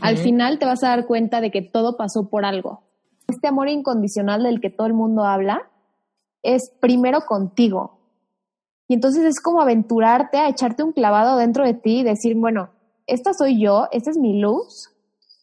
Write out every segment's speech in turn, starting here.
Al final te vas a dar cuenta de que todo pasó por algo. Este amor incondicional del que todo el mundo habla es primero contigo. Y entonces es como aventurarte a echarte un clavado dentro de ti y decir, bueno, esta soy yo, esta es mi luz,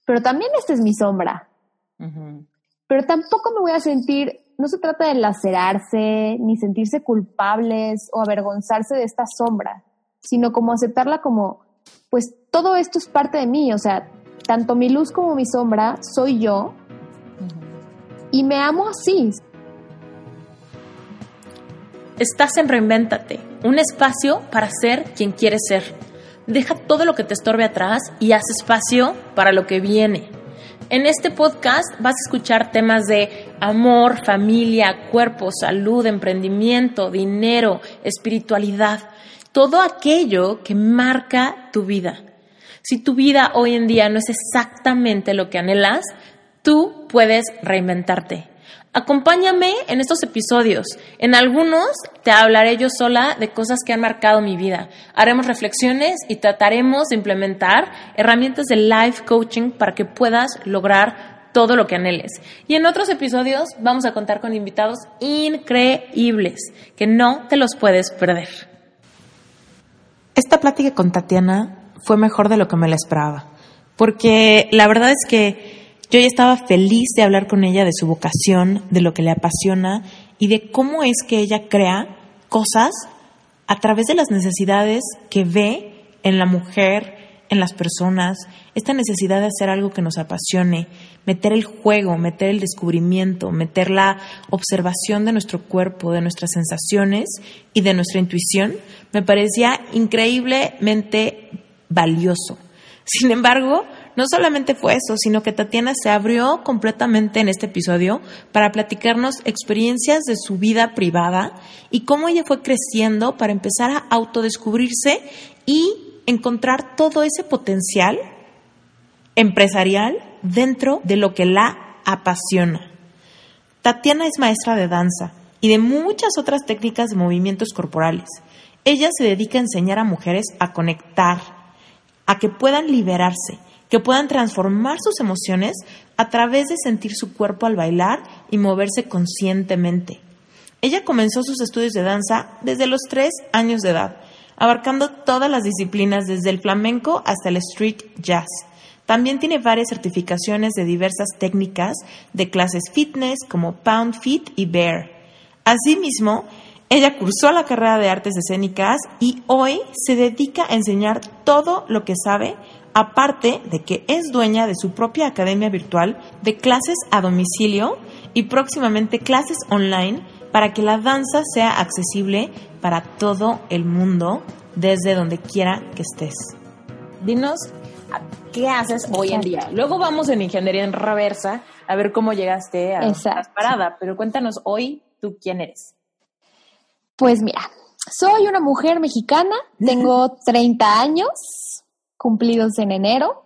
pero también esta es mi sombra. Pero tampoco me voy a sentir, no se trata de lacerarse, ni sentirse culpables o avergonzarse de esta sombra, sino como aceptarla como, pues todo esto es parte de mí, o sea, tanto mi luz como mi sombra soy yo y me amo así. Estás en Reinvéntate, un espacio para ser quien quieres ser. Deja todo lo que te estorbe atrás y haz espacio para lo que viene. En este podcast vas a escuchar temas de amor, familia, cuerpo, salud, emprendimiento, dinero, espiritualidad, todo aquello que marca tu vida. Si tu vida hoy en día no es exactamente lo que anhelas, tú puedes reinventarte. Acompáñame en estos episodios. En algunos te hablaré yo sola de cosas que han marcado mi vida. Haremos reflexiones y trataremos de implementar herramientas de life coaching para que puedas lograr todo lo que anheles. Y en otros episodios vamos a contar con invitados increíbles que no te los puedes perder. Esta plática con Tatiana fue mejor de lo que me la esperaba, porque la verdad es que yo ya estaba feliz de hablar con ella de su vocación, de lo que le apasiona y de cómo es que ella crea cosas a través de las necesidades que ve en la mujer, en las personas, esta necesidad de hacer algo que nos apasione, meter el juego, meter el descubrimiento, meter la observación de nuestro cuerpo, de nuestras sensaciones y de nuestra intuición, me parecía increíblemente valioso. Sin embargo, no solamente fue eso, sino que Tatiana se abrió completamente en este episodio para platicarnos experiencias de su vida privada y cómo ella fue creciendo para empezar a autodescubrirse y encontrar todo ese potencial empresarial dentro de lo que la apasiona. Tatiana es maestra de danza y de muchas otras técnicas de movimientos corporales. Ella se dedica a enseñar a mujeres a conectar, a que puedan liberarse que puedan transformar sus emociones a través de sentir su cuerpo al bailar y moverse conscientemente. Ella comenzó sus estudios de danza desde los tres años de edad, abarcando todas las disciplinas desde el flamenco hasta el street jazz. También tiene varias certificaciones de diversas técnicas de clases fitness como Pound Fit y Bear. Asimismo, ella cursó la carrera de artes escénicas y hoy se dedica a enseñar todo lo que sabe aparte de que es dueña de su propia academia virtual de clases a domicilio y próximamente clases online para que la danza sea accesible para todo el mundo desde donde quiera que estés. Dinos, ¿qué haces hoy en día? Luego vamos en ingeniería en reversa a ver cómo llegaste a la parada, pero cuéntanos hoy tú quién eres. Pues mira, soy una mujer mexicana, tengo 30 años, cumplidos en enero.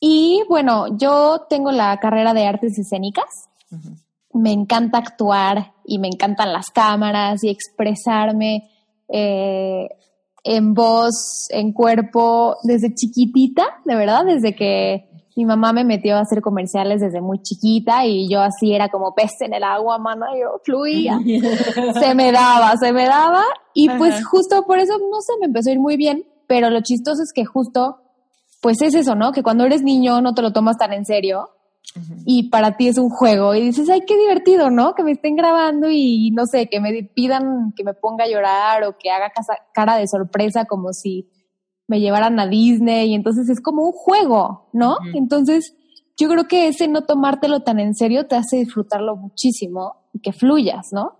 Y bueno, yo tengo la carrera de artes escénicas. Me encanta actuar y me encantan las cámaras y expresarme eh, en voz, en cuerpo, desde chiquitita, de verdad, desde que mi mamá me metió a hacer comerciales desde muy chiquita y yo así era como pez en el agua, mana, yo fluía. se me daba, se me daba. Y pues justo por eso, no sé, me empezó a ir muy bien pero lo chistoso es que justo, pues es eso, ¿no? Que cuando eres niño no te lo tomas tan en serio y para ti es un juego y dices, ay, qué divertido, ¿no? Que me estén grabando y no sé, que me pidan que me ponga a llorar o que haga cara de sorpresa como si me llevaran a Disney y entonces es como un juego, ¿no? Entonces yo creo que ese no tomártelo tan en serio te hace disfrutarlo muchísimo y que fluyas, ¿no?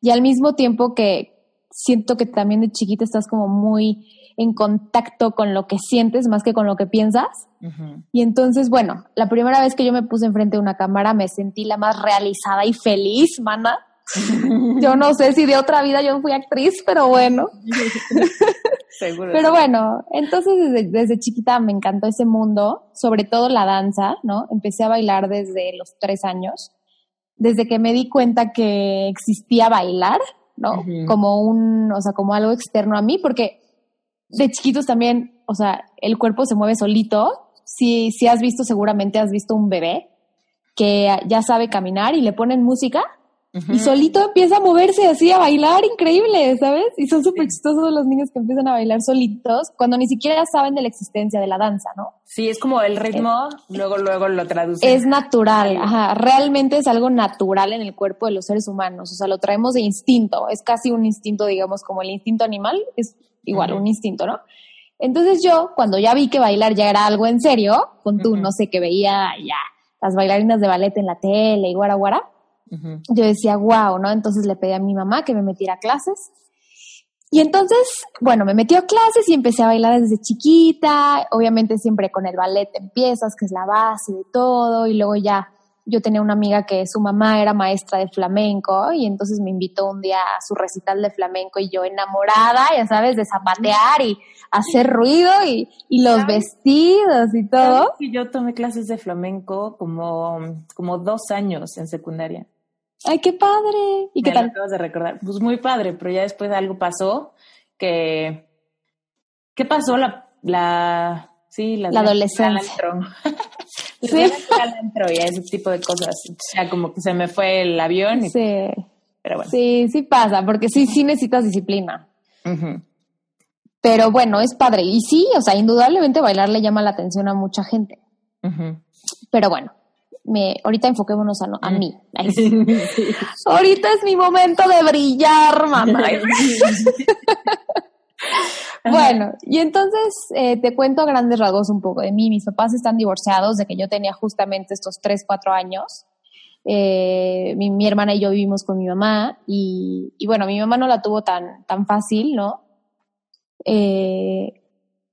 Y al mismo tiempo que siento que también de chiquita estás como muy en contacto con lo que sientes más que con lo que piensas. Y entonces, bueno, la primera vez que yo me puse enfrente de una cámara me sentí la más realizada y feliz, mana. yo no sé si de otra vida yo fui actriz, pero bueno. Seguro. Pero bueno, entonces desde, desde, chiquita me encantó ese mundo, sobre todo la danza, ¿no? Empecé a bailar desde los tres años, desde que me di cuenta que existía bailar, ¿no? Como un, o sea, como algo externo a mí, porque de chiquitos también, o sea, el cuerpo se mueve solito si, si has visto, seguramente has visto un bebé que ya sabe caminar y le ponen música y solito empieza a moverse así, a bailar increíble, ¿sabes? Y son súper chistosos los niños que empiezan a bailar solitos cuando ni siquiera saben de la existencia de la danza, ¿no? Sí, es como el ritmo, luego, luego lo traducen. Es natural, ajá, realmente es algo natural en el cuerpo de los seres humanos, o sea, lo traemos de instinto, es casi un instinto, digamos, como el instinto animal, es igual, un instinto, ¿no? Entonces yo, cuando ya vi que bailar ya era algo en serio, con tú, no sé, que veía ya las bailarinas de ballet en la tele y guara guara, yo decía, wow, ¿no? Entonces le pedí a mi mamá que me metiera a clases. Y entonces, bueno, me metió a clases y empecé a bailar desde chiquita. Obviamente siempre con el ballet empiezas, que es la base de todo. Y luego ya yo tenía una amiga que su mamá era maestra de flamenco y entonces me invitó un día a su recital de flamenco y yo enamorada, ya sabes, de zapatear y hacer ruido y, los vestidos y todo. yo tomé clases de flamenco como, como dos años en secundaria. ¡Ay, qué padre! ¿Y qué tal? acabas de recordar. Pues muy padre, pero ya después algo pasó que... ¿Qué pasó? La... la sí, la, adolescencia. sí. y ese tipo de cosas. O sea, como que se me fue el avión. Y, sí. Pero bueno. Sí, sí pasa, porque sí, sí necesitas disciplina. Pero bueno, es padre. Y sí, o sea, indudablemente bailar le llama la atención a mucha gente. Pero bueno, me, ahorita enfoquémonos a, a mí. ahorita es mi momento de brillar, mamá. bueno, y entonces eh, te cuento a grandes rasgos un poco de mí. Mis papás están divorciados de que yo tenía justamente estos 3, 4 años. Eh, mi, hermana y yo vivimos con mi mamá y, y, bueno, mi mamá no la tuvo tan, tan fácil, ¿no? Eh,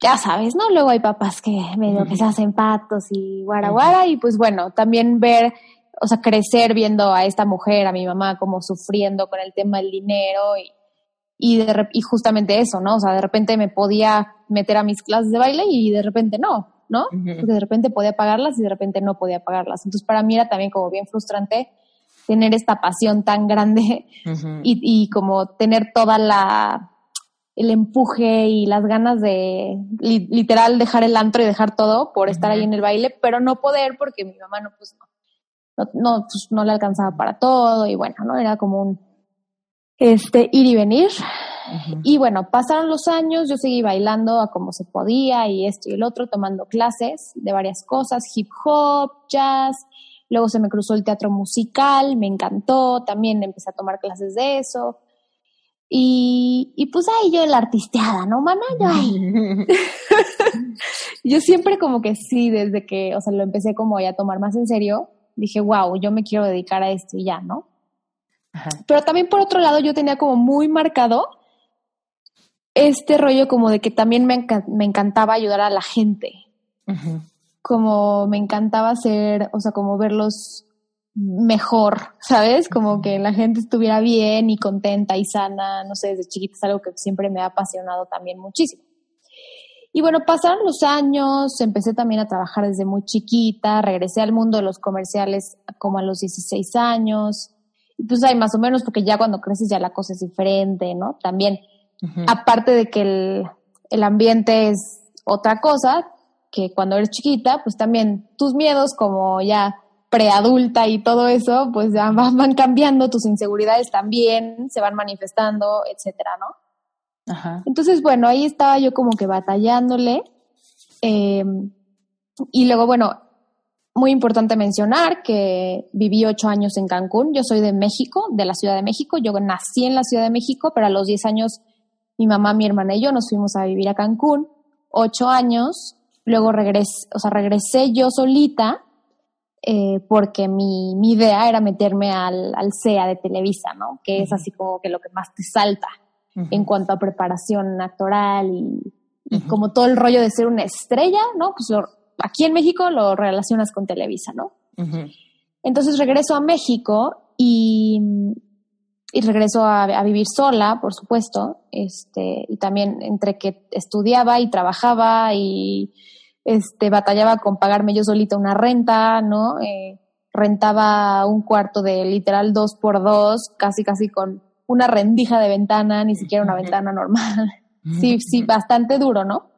ya sabes, ¿no? Luego hay papás que medio que se hacen patos y guara guara y pues bueno, también ver, o sea, crecer viendo a esta mujer, a mi mamá, como sufriendo con el tema del dinero y, y, de, y justamente eso, ¿no? O sea, de repente me podía meter a mis clases de baile y de repente no, ¿no? Porque de repente podía pagarlas y de repente no podía pagarlas. Entonces para mí era también como bien frustrante tener esta pasión tan grande y, y como tener toda la el empuje y las ganas de literal dejar el antro y dejar todo por estar ahí en el baile, pero no poder porque mi mamá no, pues no, no, pues, no le alcanzaba para todo y bueno, ¿no? Era como un este, ir y venir. Y bueno, pasaron los años, yo seguí bailando a como se podía y esto y el otro, tomando clases de varias cosas, hip hop, jazz, luego se me cruzó el teatro musical, me encantó, también empecé a tomar clases de eso. Y, y pues ahí yo la artisteada, ¿no, mana? Yo yo siempre como que sí, desde que, o sea, lo empecé como ya a tomar más en serio, dije, wow, yo me quiero dedicar a esto y ya, ¿no? Pero también por otro lado yo tenía como muy marcado este rollo como de que también me, me encantaba ayudar a la gente. Como me encantaba hacer, o sea, como verlos mejor, ¿sabes? Como que la gente estuviera bien y contenta y sana, no sé, desde chiquita es algo que siempre me ha apasionado también muchísimo. Y bueno, pasaron los años, empecé también a trabajar desde muy chiquita, regresé al mundo de los comerciales como a los 16 años, y pues hay más o menos, porque ya cuando creces ya la cosa es diferente, ¿no? También, aparte de que el, el ambiente es otra cosa, que cuando eres chiquita, pues también tus miedos como ya preadulta y todo eso, pues ya van, cambiando, tus inseguridades también se van manifestando, etcétera, ¿no? Ajá. Entonces, bueno, ahí estaba yo como que batallándole. Em, y luego, bueno, muy importante mencionar que viví ocho años en Cancún. Yo soy de México, de la Ciudad de México. Yo nací en la Ciudad de México, pero a los diez años mi mamá, mi hermana y yo nos fuimos a vivir a Cancún. Ocho años. Luego regresé, o sea, regresé yo solita eh, porque mi, mi, idea era meterme al, al CEA de Televisa, ¿no? Que es así como que lo que más te salta en cuanto a preparación actoral y, como todo el rollo de ser una estrella, ¿no? Pues aquí en México lo relacionas con Televisa, ¿no? Entonces regreso a México y, y regreso a, a, vivir sola, por supuesto, este, y también entre que estudiaba y trabajaba y este, batallaba con pagarme yo solita una renta, ¿no? Eh, rentaba un cuarto de literal dos por dos, casi casi con una rendija de ventana, ni siquiera una ventana normal. sí, sí, bastante duro, ¿no?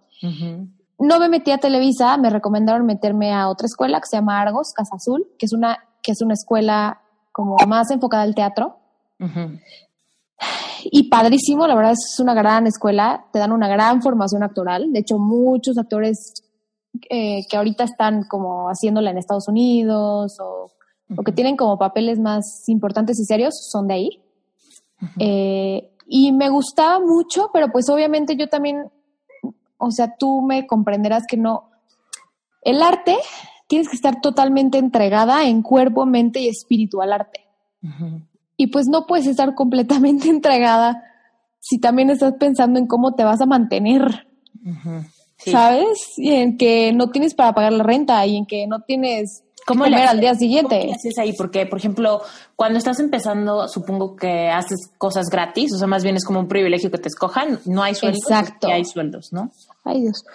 no me metí a Televisa, me recomendaron meterme a otra escuela que se llama Argos, Casa Azul, que es una, que es una escuela como más enfocada al teatro. Y padrísimo, la verdad es una gran escuela, te dan una gran formación actoral. De hecho, muchos actores eh, que ahorita están como haciéndola en Estados Unidos o, que tienen como papeles más importantes y serios son de ahí. Eh, y me gustaba mucho, pero pues obviamente yo también o sea, tú me comprenderás que no. El arte, tienes que estar totalmente entregada en cuerpo, mente y espíritu al arte. Y pues no puedes estar completamente entregada si también estás pensando en cómo te vas a mantener. ¿Sabes? Y en que no tienes para pagar la renta y en que no tienes ¿Cómo le al día siguiente. ¿Cómo haces ahí? Porque, por ejemplo, cuando estás empezando, supongo que haces cosas gratis, o sea, más bien es como un privilegio que te escojan, no hay sueldos. Exacto. hay sueldos, ¿no? Ay, Dios.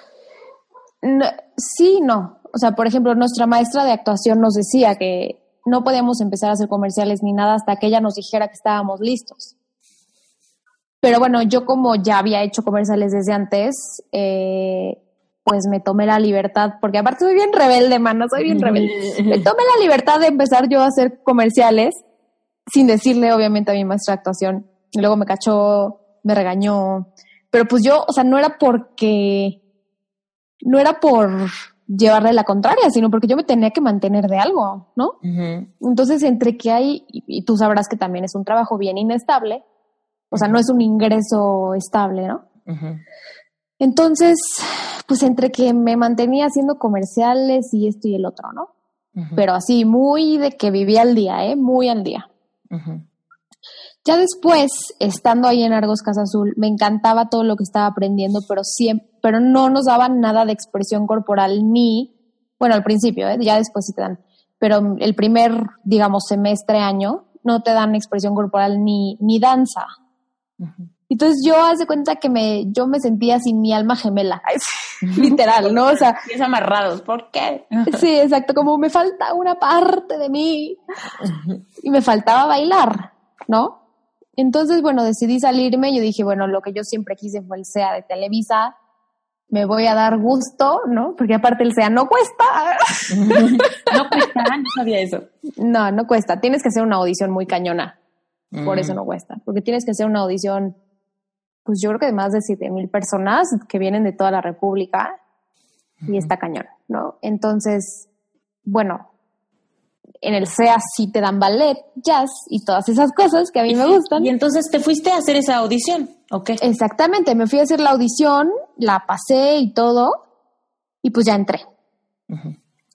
sí, no. O sea, por ejemplo, nuestra maestra de actuación nos decía que no podíamos empezar a hacer comerciales ni nada hasta que ella nos dijera que estábamos listos. Pero bueno, yo como ya había hecho comerciales desde antes, eh, pues me tomé la libertad, porque aparte soy bien rebelde, mano, soy bien rebelde. Me tomé la libertad de empezar yo a hacer comerciales sin decirle, obviamente, a mi maestra de actuación. Y luego me cachó, me regañó. Pero pues yo, o sea, no era porque, no era por llevarle la contraria, sino porque yo me tenía que mantener de algo, ¿no? Entonces, entre que hay, y, tú sabrás que también es un trabajo bien inestable, o sea, no es un ingreso estable, ¿no? Entonces, pues entre que me mantenía haciendo comerciales y esto y el otro, ¿no? Pero así, muy de que vivía al día, ¿eh? Muy al día. Ya después, estando ahí en Argos Casa Azul, me encantaba todo lo que estaba aprendiendo, pero siempre, pero no nos daban nada de expresión corporal ni, bueno, al principio, ¿eh? ya después sí te dan, pero el primer, digamos, semestre, año, no te dan expresión corporal ni, ni danza. Entonces yo hace cuenta que me, yo me sentía sin mi alma gemela, literal, ¿no? O sea, es amarrados, ¿por qué? sí, exacto, como me falta una parte de mí y me faltaba bailar, ¿no? Entonces, bueno, decidí salirme, yo dije, bueno, lo que yo siempre quise fue el SEA de Televisa, me voy a dar gusto, ¿no? Porque aparte el SEA no cuesta. no cuesta, no sabía eso. No, no cuesta, tienes que hacer una audición muy cañona, por eso mm. no cuesta, porque tienes que hacer una audición pues yo creo que de más de 7 mil personas que vienen de toda la República y está cañón, ¿no? Entonces, bueno, en el SEA sí te dan ballet, jazz y todas esas cosas que a mí me gustan. Y entonces te fuiste a hacer esa audición, ¿ok? Exactamente, me fui a hacer la audición, la pasé y todo, y pues ya entré.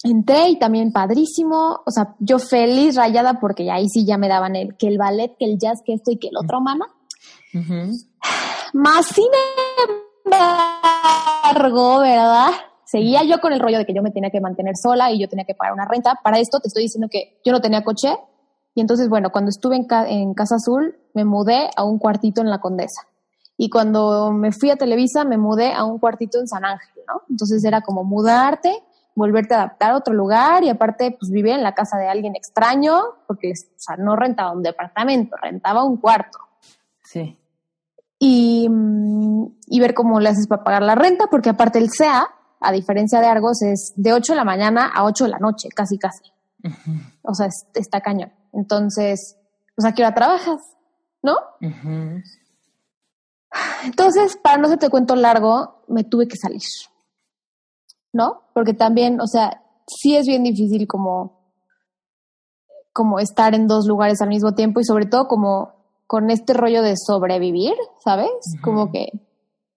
Entré y también padrísimo, o sea, yo feliz, rayada, porque ahí sí ya me daban el, que el ballet, que el jazz, que esto y que el otro, mana. Más sin embargo, ¿verdad? Seguía yo con el rollo de que yo me tenía que mantener sola y yo tenía que pagar una renta. Para esto te estoy diciendo que yo no tenía coche. Y entonces, bueno, cuando estuve en, en Casa Azul, me mudé a un cuartito en La Condesa. Y cuando me fui a Televisa, me mudé a un cuartito en San Ángel, ¿no? Entonces era como mudarte, volverte a adaptar a otro lugar y aparte, pues vivir en la casa de alguien extraño, porque, o sea, no rentaba un departamento, rentaba un cuarto. Sí y, ver cómo le haces para pagar la renta, porque aparte el SEA, a diferencia de Argos, es de 8 de la mañana a 8 de la noche, casi, casi. O sea, está cañón. Entonces, pues a qué hora trabajas, ¿no? Entonces, para no se te cuento largo, me tuve que salir, ¿no? Porque también, o sea, sí es bien difícil como, como estar en dos lugares al mismo tiempo y sobre todo como con este rollo de sobrevivir, ¿sabes? Como que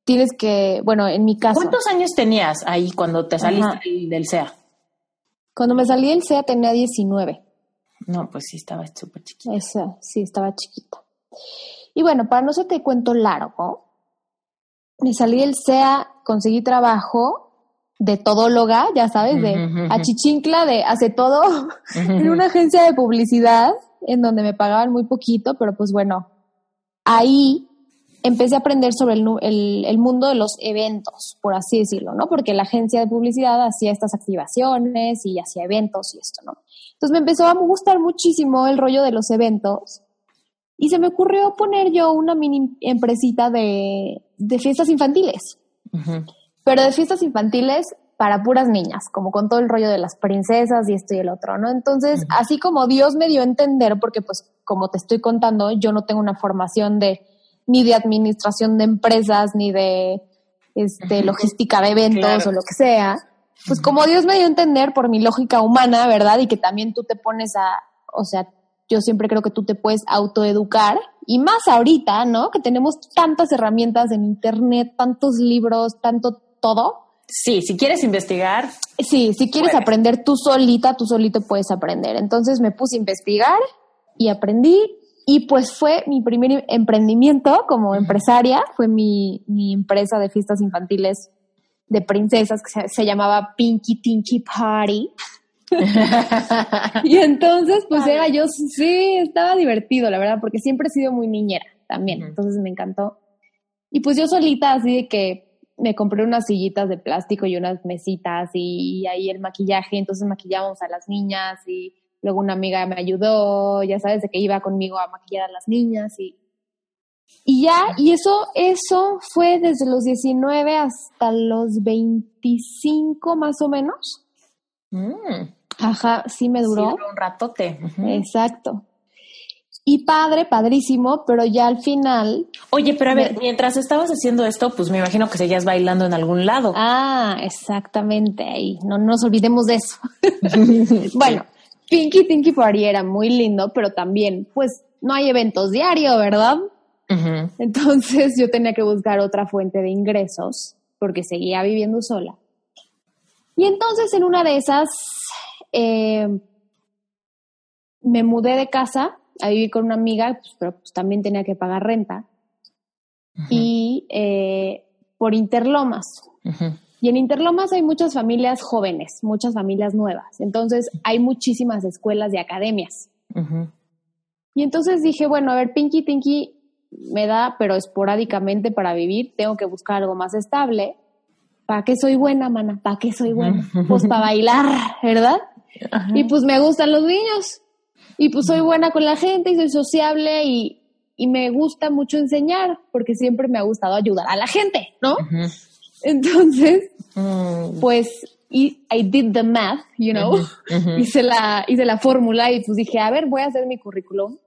tienes que, bueno, en mi caso. ¿Cuántos años tenías ahí cuando te saliste del SEA? Cuando me salí del SEA tenía 19. No, pues sí, estaba súper chiquita. Esa, sí, estaba chiquita. Y bueno, para no se te cuento largo, me salí del SEA, conseguí trabajo de todóloga, ya sabes, de achichincla, de hace todo, en una agencia de publicidad en donde me pagaban muy poquito, pero pues bueno, ahí empecé a aprender sobre el, mundo de los eventos, por así decirlo, ¿no? Porque la agencia de publicidad hacía estas activaciones y hacía eventos y esto, ¿no? Entonces me empezó a gustar muchísimo el rollo de los eventos y se me ocurrió poner yo una mini empresita de, fiestas infantiles. Pero de fiestas infantiles para puras niñas, como con todo el rollo de las princesas y esto y el otro, ¿no? Entonces, así como Dios me dio a entender, porque pues como te estoy contando, yo no tengo una formación de ni de administración de empresas, ni de este, logística de eventos o lo que sea, pues como Dios me dio a entender por mi lógica humana, ¿verdad? Y que también tú te pones a, o sea, yo siempre creo que tú te puedes autoeducar y más ahorita, ¿no? Que tenemos tantas herramientas en internet, tantos libros, tanto todo. Sí, si quieres investigar. Sí, si quieres aprender tú solita, tú solito puedes aprender. Entonces me puse a investigar y aprendí y pues fue mi primer emprendimiento como empresaria, fue mi, mi empresa de fiestas infantiles de princesas que se, llamaba Pinky Tinky Party. y entonces, pues era yo, sí, estaba divertido, la verdad, porque siempre he sido muy niñera también, entonces me encantó. Y pues yo solita, así de que me compré unas sillitas de plástico y unas mesitas y, ahí el maquillaje, entonces maquillábamos a las niñas y luego una amiga me ayudó, ya sabes, de que iba conmigo a maquillar a las niñas y y ya, y eso, eso fue desde los 19 hasta los 25 más o menos. Mm. Ajá, sí me duró. Sí, un ratote. Exacto. Y padre, padrísimo, pero ya al final. Oye, pero a ver, mientras estabas haciendo esto, pues me imagino que seguías bailando en algún lado. Ah, exactamente. Y no, nos olvidemos de eso. bueno, Pinky Tinky Party era muy lindo, pero también, pues, no hay eventos diario, ¿verdad? Entonces yo tenía que buscar otra fuente de ingresos porque seguía viviendo sola. Y entonces en una de esas eh, me mudé de casa a vivir con una amiga, pues, pero pues, también tenía que pagar renta. Y eh, por Interlomas. Y en Interlomas hay muchas familias jóvenes, muchas familias nuevas. Entonces hay muchísimas escuelas y academias. Y entonces dije, bueno, a ver, Pinky Tinky me da, pero esporádicamente para vivir, tengo que buscar algo más estable. ¿Para qué soy buena, mana? ¿Para qué soy buena? Pues para bailar, ¿verdad? Y pues me gustan los niños. Y pues soy buena con la gente y soy sociable y, y me gusta mucho enseñar porque siempre me ha gustado ayudar a la gente, ¿no? Entonces, mm. pues y I did the math, you know, hice la hice la fórmula y pues dije, a ver, voy a hacer mi currículum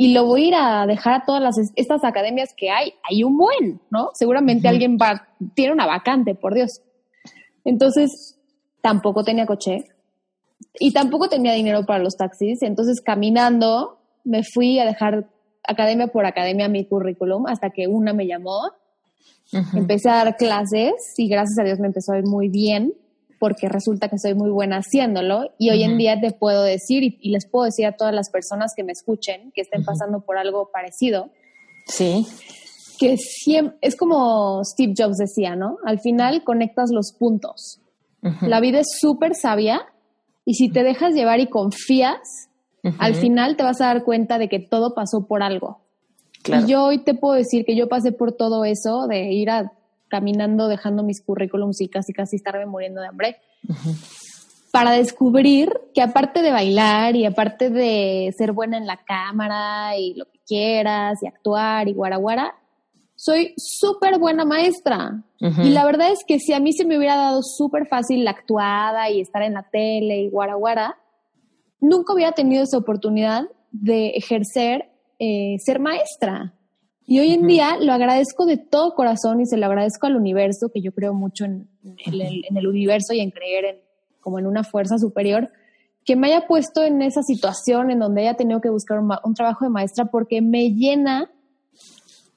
y lo voy a ir a dejar a todas las, estas academias que hay. Hay un buen, ¿no? Seguramente alguien va, tiene una vacante, por Dios. Entonces, tampoco tenía coche y tampoco tenía dinero para los taxis. Entonces, caminando, me fui a dejar academia por academia mi currículum hasta que una me llamó. Empecé a dar clases y gracias a Dios me empezó a ir muy bien porque resulta que soy muy buena haciéndolo y hoy en día te puedo decir y, les puedo decir a todas las personas que me escuchen que estén pasando por algo parecido. Sí. Que siempre, es como Steve Jobs decía, ¿no? Al final conectas los puntos. La vida es súper sabia y si te dejas llevar y confías, al final te vas a dar cuenta de que todo pasó por algo. Y yo hoy te puedo decir que yo pasé por todo eso de ir a caminando, dejando mis currículums y casi casi estarme muriendo de hambre. Para descubrir que aparte de bailar y aparte de ser buena en la cámara y lo que quieras y actuar y guaraguara, soy súper buena maestra. Y la verdad es que si a mí se me hubiera dado súper fácil la actuada y estar en la tele y guaraguara, nunca hubiera tenido esa oportunidad de ejercer eh, ser maestra. Y hoy en día lo agradezco de todo corazón y se lo agradezco al universo, que yo creo mucho en, el, universo y en creer en, como en una fuerza superior, que me haya puesto en esa situación en donde haya tenido que buscar un, trabajo de maestra porque me llena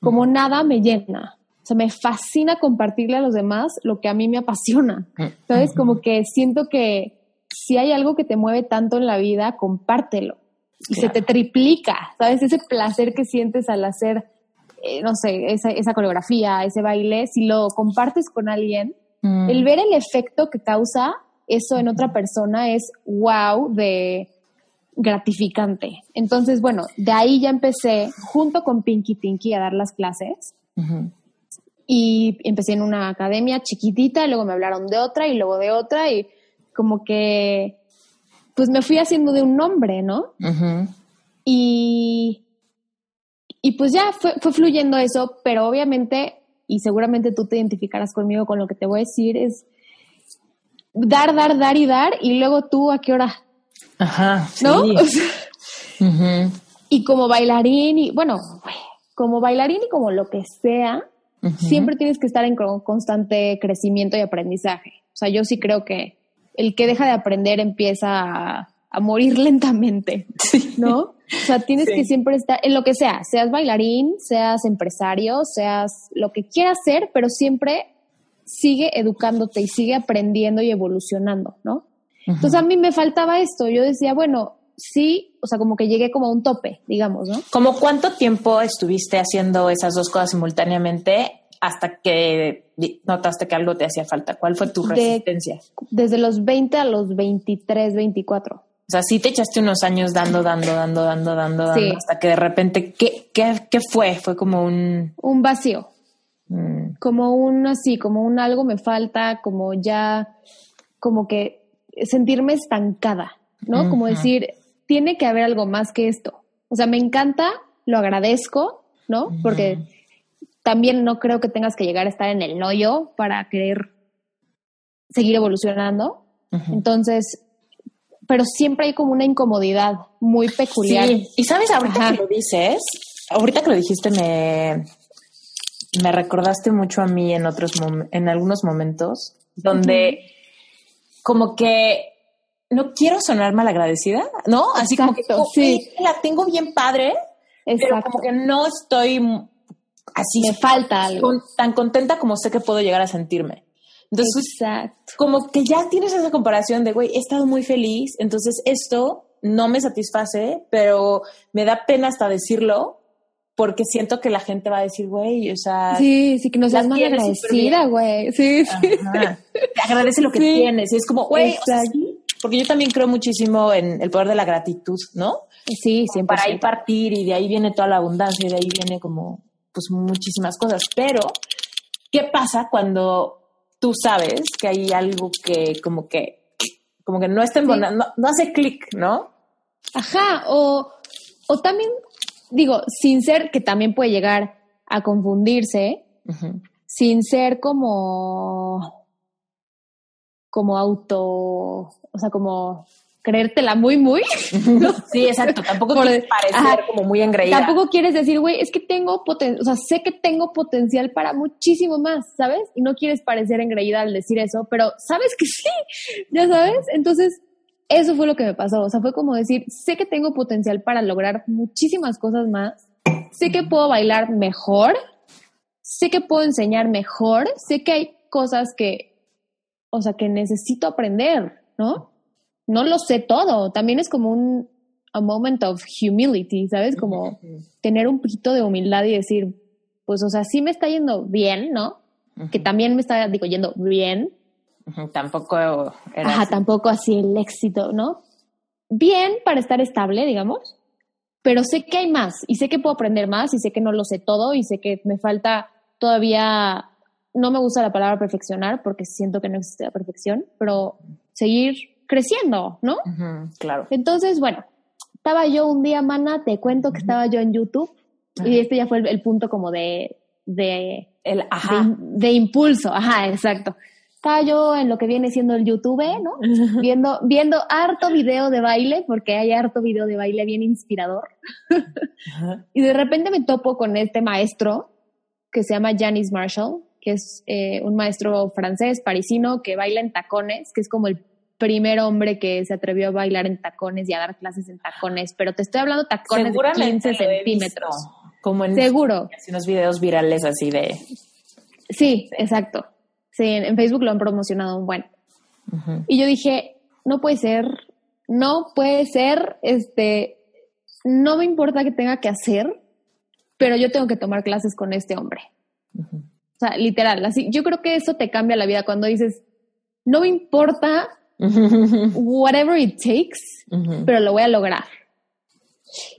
como nada me llena. O sea, me fascina compartirle a los demás lo que a mí me apasiona. Entonces, como que siento que si hay algo que te mueve tanto en la vida, compártelo. Y se te triplica, ¿sabes? Ese placer que sientes al hacer eh, no sé, esa, esa, coreografía, ese baile, si lo compartes con alguien, mm. el ver el efecto que causa eso en otra persona es wow de gratificante. Entonces, bueno, de ahí ya empecé junto con Pinky Tinky a dar las clases. Y empecé en una academia chiquitita, y luego me hablaron de otra y luego de otra y como que pues me fui haciendo de un nombre, ¿no? Y y pues ya fue, fluyendo eso, pero obviamente y seguramente tú te identificarás conmigo con lo que te voy a decir, es dar, dar, dar y dar, y luego tú a qué hora. Ajá. ¿No? Y como bailarín, y bueno, como bailarín y como lo que sea, siempre tienes que estar en constante crecimiento y aprendizaje. O sea, yo sí creo que el que deja de aprender empieza a, morir lentamente, ¿no? O sea, tienes que siempre estar en lo que sea, seas bailarín, seas empresario, seas lo que quieras ser, pero siempre sigue educándote y sigue aprendiendo y evolucionando, ¿no? Entonces a mí me faltaba esto, yo decía, bueno, sí, o sea, como que llegué como a un tope, digamos, ¿no? ¿Cómo cuánto tiempo estuviste haciendo esas dos cosas simultáneamente hasta que notaste que algo te hacía falta? ¿Cuál fue tu resistencia? desde los 20 a los 23, 24. O sea, sí te echaste unos años dando, dando, dando, dando, dando, dando, hasta que de repente, ¿qué, qué, qué fue? Fue como un... Un vacío. Mm. Como un así, como un algo me falta, como ya, como que sentirme estancada, ¿no? Como decir, tiene que haber algo más que esto. O sea, me encanta, lo agradezco, ¿no? Porque también no creo que tengas que llegar a estar en el hoyo para querer seguir evolucionando. Entonces, pero siempre hay como una incomodidad muy peculiar. Sí. Y sabes, ahorita que lo dices, ahorita que lo dijiste me, me recordaste mucho a mí en otros en algunos momentos donde como que no quiero sonar malagradecida, ¿no? Así como que sí. la tengo bien padre, pero como que no estoy así. Me falta algo. tan contenta como sé que puedo llegar a sentirme. Entonces, como que ya tienes esa comparación de, güey, he estado muy feliz, entonces esto no me satisface, pero me da pena hasta decirlo porque siento que la gente va a decir, güey, o sea... Sí, sí, que nos das mal agradecida, güey. Sí, sí. Agradece lo que tienes. Y es como, güey, porque yo también creo muchísimo en el poder de la gratitud, ¿no? Sí, siempre. Para ahí partir y de ahí viene toda la abundancia y de ahí viene como, pues, muchísimas cosas. Pero, ¿qué pasa cuando tú sabes que hay algo que como que, como que no está en no, no hace clic, ¿no? Ajá, o, o también, digo, sin ser que también puede llegar a confundirse, sin ser como como auto, o sea, como creértela muy, muy. Sí, exacto. Tampoco quieres parecer como muy engreída. Tampoco quieres decir, güey, es que tengo potencial, o sea, sé que tengo potencial para muchísimo más, ¿sabes? Y no quieres parecer engreída al decir eso, pero sabes que sí, ya sabes. Entonces, eso fue lo que me pasó. O sea, fue como decir, sé que tengo potencial para lograr muchísimas cosas más. Sé que puedo bailar mejor. Sé que puedo enseñar mejor. Sé que hay cosas que o sea, que necesito aprender, ¿no? No lo sé todo, también es como un a moment of humility, ¿sabes? Como tener un poquito de humildad y decir, pues, o sea, sí me está yendo bien, ¿no? Que también me está, digo, yendo bien. Tampoco era Ajá, tampoco así el éxito, ¿no? Bien para estar estable, digamos, pero sé que hay más y sé que puedo aprender más y sé que no lo sé todo y sé que me falta todavía no me gusta la palabra perfeccionar porque siento que no existe la perfección, pero seguir creciendo, ¿no? claro. Entonces, bueno, estaba yo un día, mana, te cuento que estaba yo en YouTube y este ya fue el, punto como de, de, el, ajá. De, impulso, ajá, exacto. Estaba yo en lo que viene siendo el YouTube, ¿no? viendo, viendo harto video de baile, porque hay harto video de baile bien inspirador. y de repente me topo con este maestro que se llama Janice Marshall, que es eh, un maestro francés, parisino, que baila en tacones, que es como el primer hombre que se atrevió a bailar en tacones y a dar clases en tacones, pero te estoy hablando de tacones de 15 centímetros. como en, Seguro. unos videos virales así de... Sí, exacto. Sí, en, Facebook lo han promocionado un buen. Y yo dije, no puede ser, no puede ser, este, no me importa que tenga que hacer, pero yo tengo que tomar clases con este hombre sea, literal, así. Yo creo que eso te cambia la vida cuando dices, no me importa whatever it takes, pero lo voy a lograr.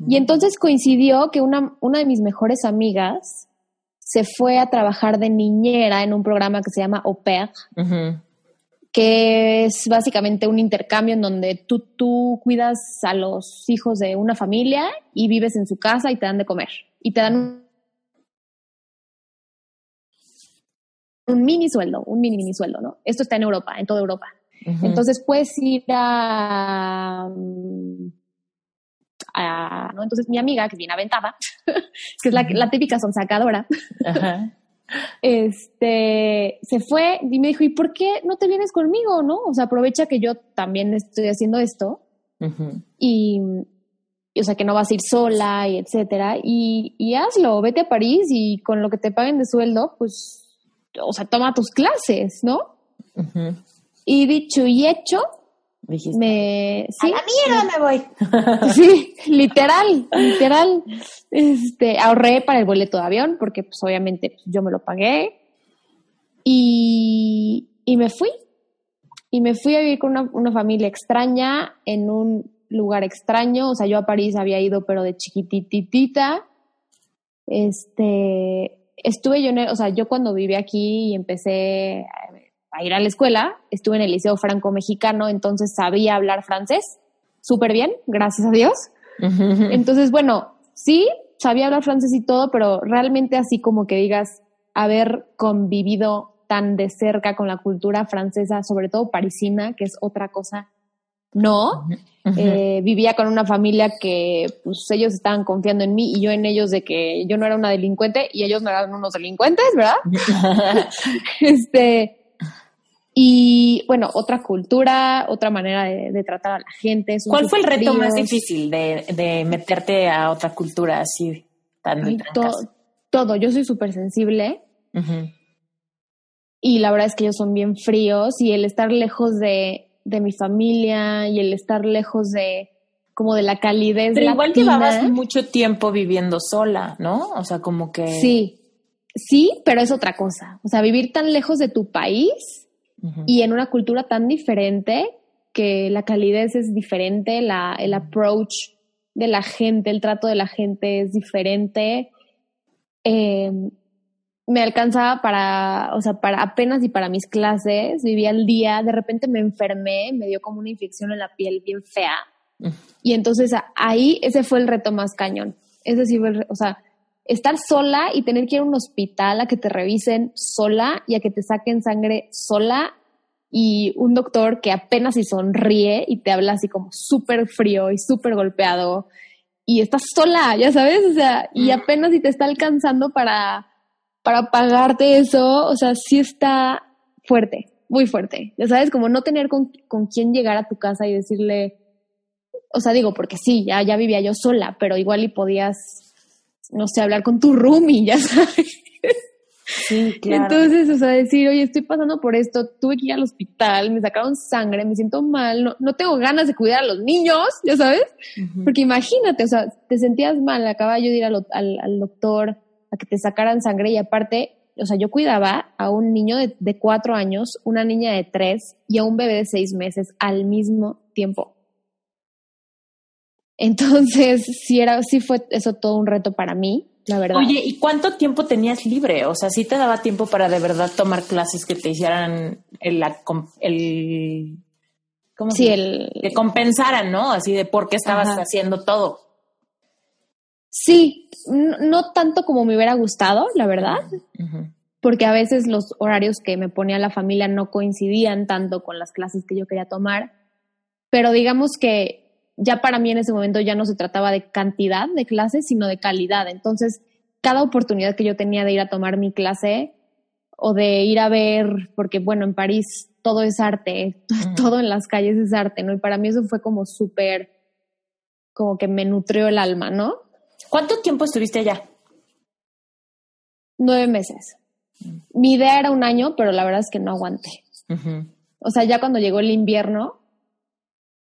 Y entonces coincidió que una, una de mis mejores amigas se fue a trabajar de niñera en un programa que se llama Au Pair, que es básicamente un intercambio en donde tú, tú cuidas a los hijos de una familia y vives en su casa y te dan de comer. Y te dan un mini sueldo, un mini mini sueldo, ¿no? Esto está en Europa, en toda Europa. Entonces puedes ir a, ¿no? Entonces mi amiga, que es bien aventada, que es la, la típica sonsacadora, este, se fue y me dijo, ¿y por qué no te vienes conmigo, no? O sea, aprovecha que yo también estoy haciendo esto y, o sea, que no vas a ir sola y etcétera, y, y hazlo, vete a París y con lo que te paguen de sueldo, pues o sea, toma tus clases, ¿no? Y dicho y hecho, me... ¿sí? A la mierda me voy. sí, literal, literal. Este, ahorré para el boleto de avión porque pues obviamente yo me lo pagué y, y me fui. Y me fui a vivir con una, una familia extraña en un lugar extraño. O sea, yo a París había ido pero de chiquititita. Este, estuve yo, o sea, yo cuando viví aquí y empecé a ir a la escuela, estuve en el Liceo Franco-Mexicano, entonces sabía hablar francés súper bien, gracias a Dios. Entonces, bueno, sí, sabía hablar francés y todo, pero realmente así como que digas, haber convivido tan de cerca con la cultura francesa, sobre todo parisina, que es otra cosa no. Eh, vivía con una familia que pues ellos estaban confiando en mí y yo en ellos de que yo no era una delincuente y ellos no eran unos delincuentes, ¿verdad? este, y bueno, otra cultura, otra manera de, tratar a la gente. ¿Cuál fue el reto más difícil de, meterte a otra cultura así tan, Todo, yo soy súper sensible. Y la verdad es que ellos son bien fríos y el estar lejos de, de mi familia y el estar lejos de como de la calidez. Pero igual llevabas mucho tiempo viviendo sola, ¿no? O sea, como que... Sí, sí, pero es otra cosa. O sea, vivir tan lejos de tu país y en una cultura tan diferente que la calidez es diferente, la, el approach de la gente, el trato de la gente es diferente. Eh, me alcanzaba para, o sea, para apenas y para mis clases, vivía el día, de repente me enfermé, me dio como una infección en la piel bien fea. Y entonces ahí ese fue el reto más cañón. Ese sí fue o sea, estar sola y tener que ir a un hospital a que te revisen sola y a que te saquen sangre sola y un doctor que apenas si sonríe y te habla así como súper frío y súper golpeado y estás sola, ya sabes, o sea, y apenas si te está alcanzando para para pagarte eso, o sea, sí está fuerte, muy fuerte. Ya sabes, como no tener con, con quién llegar a tu casa y decirle, o sea, digo, porque sí, ya, ya vivía yo sola, pero igual y podías, no sé, hablar con tu roomie, ya sabes. Sí, claro. Entonces, o sea, decir, oye, estoy pasando por esto, tuve que ir al hospital, me sacaron sangre, me siento mal, no, tengo ganas de cuidar a los niños, ya sabes, porque imagínate, o sea, te sentías mal, acababa yo de ir al, al doctor, que te sacaran sangre y aparte, o sea, yo cuidaba a un niño de, cuatro años, una niña de tres y a un bebé de seis meses al mismo tiempo. Entonces, sí, era, sí fue eso todo un reto para mí, la verdad. Oye, ¿y cuánto tiempo tenías libre? O sea, sí te daba tiempo para de verdad tomar clases que te hicieran el, el ¿cómo sí, el que compensaran, ¿no? Así de por qué estabas haciendo todo. Sí, no, tanto como me hubiera gustado, la verdad, porque a veces los horarios que me ponía la familia no coincidían tanto con las clases que yo quería tomar, pero digamos que ya para mí en ese momento ya no se trataba de cantidad de clases, sino de calidad. Entonces, cada oportunidad que yo tenía de ir a tomar mi clase o de ir a ver, porque bueno, en París todo es arte, todo en las calles es arte, ¿no? Y para mí eso fue como súper, como que me nutrió el alma, ¿no? ¿Cuánto tiempo estuviste allá? Nueve meses. Mi idea era un año, pero la verdad es que no aguanté. O sea, ya cuando llegó el invierno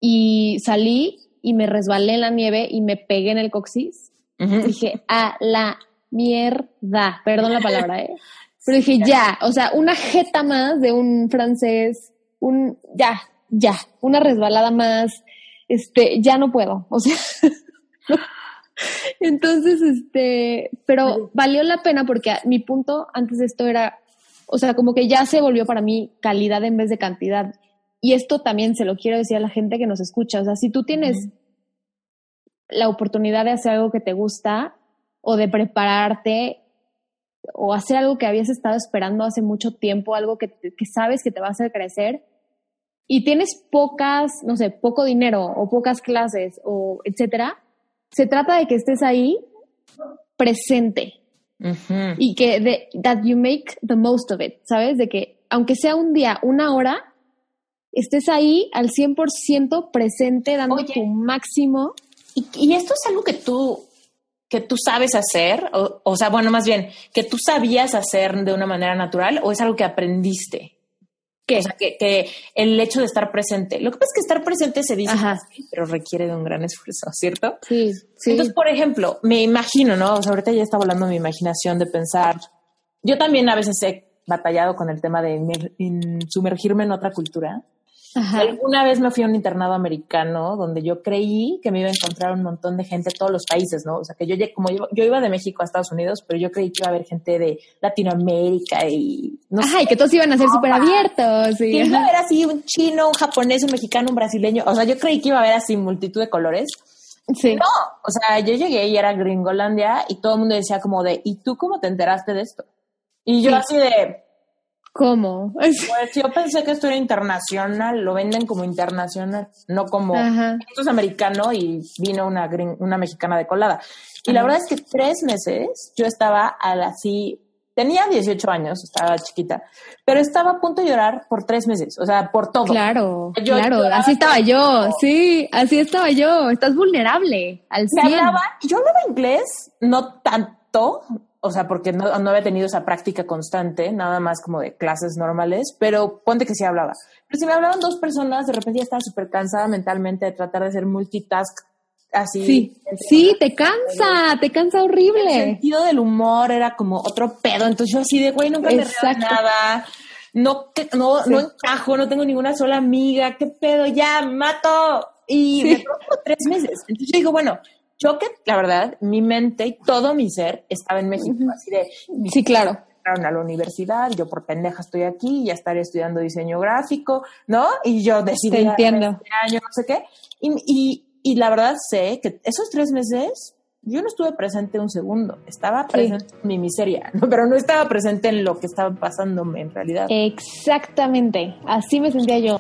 y salí y me resbalé en la nieve y me pegué en el coxis, dije, a la mierda, perdón la palabra, ¿eh? Pero dije, ya, o sea, una jeta más de un francés, un, ya, ya, una resbalada más, este, ya no puedo, o sea, Entonces, este, pero valió la pena porque mi punto antes de esto era, o sea, como que ya se volvió para mí calidad en vez de cantidad. Y esto también se lo quiero decir a la gente que nos escucha. O sea, si tú tienes la oportunidad de hacer algo que te gusta o de prepararte o hacer algo que habías estado esperando hace mucho tiempo, algo que, que sabes que te va a hacer crecer, y tienes pocas, no sé, poco dinero o pocas clases o etcétera, se trata de que estés ahí presente y que de, that you make the most of it, ¿sabes? De que aunque sea un día, una hora, estés ahí al 100% presente, dando tu máximo. ¿Y, ¿Y, esto es algo que tú, que tú sabes hacer? O, o sea, bueno, más bien, que tú sabías hacer de una manera natural o es algo que aprendiste? O sea, que, que, el hecho de estar presente. Lo que pasa es que estar presente se dice pero requiere de un gran esfuerzo, ¿cierto? Sí, sí. Entonces, por ejemplo, me imagino, ¿no? O sea, ahorita ya está volando mi imaginación de pensar. Yo también a veces he batallado con el tema de sumergirme en otra cultura. Alguna vez me fui a un internado americano donde yo creí que me iba a encontrar un montón de gente de todos los países, ¿no? O sea, que yo, como yo, yo iba de México a Estados Unidos, pero yo creí que iba a haber gente de Latinoamérica y... No Ajá, y que todos iban a ser súper abiertos. Y iba a haber así un chino, un japonés, un mexicano, un brasileño. O sea, yo creí que iba a haber así multitud de colores. Sí. No, o sea, yo llegué y era Gringolandia y todo el mundo decía como de, ¿y tú cómo te enteraste de esto? Y yo así de, ¿Cómo? Pues yo pensé que esto era internacional, lo venden como internacional, no como esto es americano y vino una, una mexicana de colada. Y la verdad es que tres meses yo estaba así, tenía 18 años, estaba chiquita, pero estaba a punto de llorar por tres meses, o sea, por todo. Claro, claro, así estaba yo, sí, así estaba yo, estás vulnerable al 100. Hablaba, yo hablaba inglés, no tanto, o sea, porque no, había tenido esa práctica constante, nada más como de clases normales, pero ponte que sí hablaba. Pero si me hablaban dos personas, de repente ya estaba súper cansada mentalmente de tratar de hacer multitask así. Sí, sí, te cansa, te cansa horrible. El sentido del humor era como otro pedo, entonces yo así de, güey, nunca me río nada, no, no, no encajo, no tengo ninguna sola amiga, qué pedo, ya, mato. Y me por tres meses. Entonces yo digo, bueno, yo que, la verdad, mi mente y todo mi ser estaba en México, así de... Sí, claro. a la universidad, yo por pendeja estoy aquí, ya estaré estudiando diseño gráfico, ¿no? Y yo decidí... Te entiendo. Este año, no sé qué. Y, y, la verdad sé que esos tres meses yo no estuve presente un segundo, estaba presente en mi miseria, ¿no? pero no estaba presente en lo que estaba pasándome en realidad. Exactamente, así me sentía yo.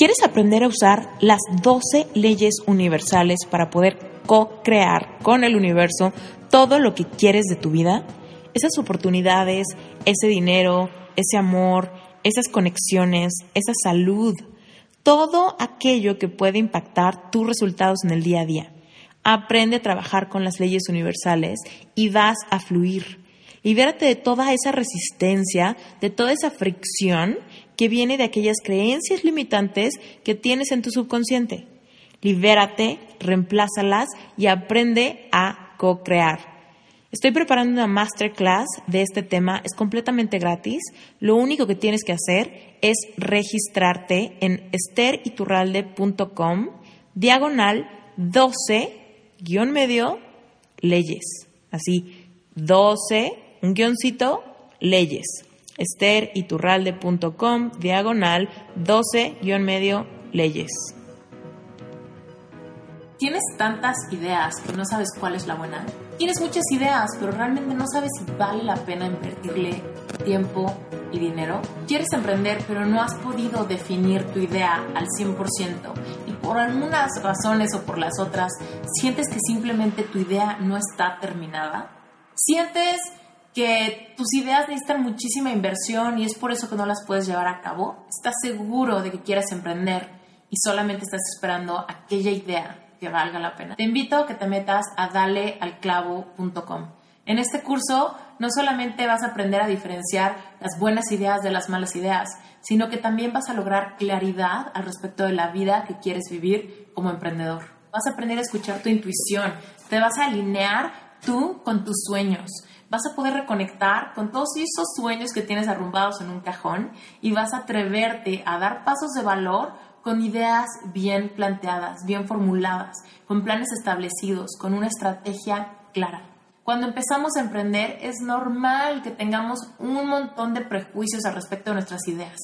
¿Quieres aprender a usar las 12 leyes universales para poder co-crear con el universo todo lo que quieres de tu vida? Esas oportunidades, ese dinero, ese amor, esas conexiones, esa salud, todo aquello que puede impactar tus resultados en el día a día. Aprende a trabajar con las leyes universales y vas a fluir. Libérate de toda esa resistencia, de toda esa fricción que viene de aquellas creencias limitantes que tienes en tu subconsciente. Libérate, reemplázalas y aprende a co-crear. Estoy preparando una masterclass de este tema, es completamente gratis. Lo único que tienes que hacer es registrarte en esteriturralde.com, diagonal 12, guion medio, leyes. Así, 12, un guioncito, leyes esteriturralde.com, diagonal 12-medio leyes. ¿Tienes tantas ideas que no sabes cuál es la buena? Tienes muchas ideas, pero realmente no sabes si vale la pena invertirle tiempo y dinero. Quieres emprender, pero no has podido definir tu idea al 100% y por algunas razones o por las otras, sientes que simplemente tu idea no está terminada. Sientes que tus ideas necesitan muchísima inversión y es por eso que no las puedes llevar a cabo, estás seguro de que quieres emprender y solamente estás esperando aquella idea que valga la pena. Te invito a que te metas a dalealclavo.com. En este curso no solamente vas a aprender a diferenciar las buenas ideas de las malas ideas, sino que también vas a lograr claridad al respecto de la vida que quieres vivir como emprendedor. Vas a aprender a escuchar tu intuición, te vas a alinear tú con tus sueños vas a poder reconectar con todos esos sueños que tienes arrumbados en un cajón y vas a atreverte a dar pasos de valor con ideas bien planteadas, bien formuladas, con planes establecidos, con una estrategia clara. Cuando empezamos a emprender es normal que tengamos un montón de prejuicios al respecto de nuestras ideas.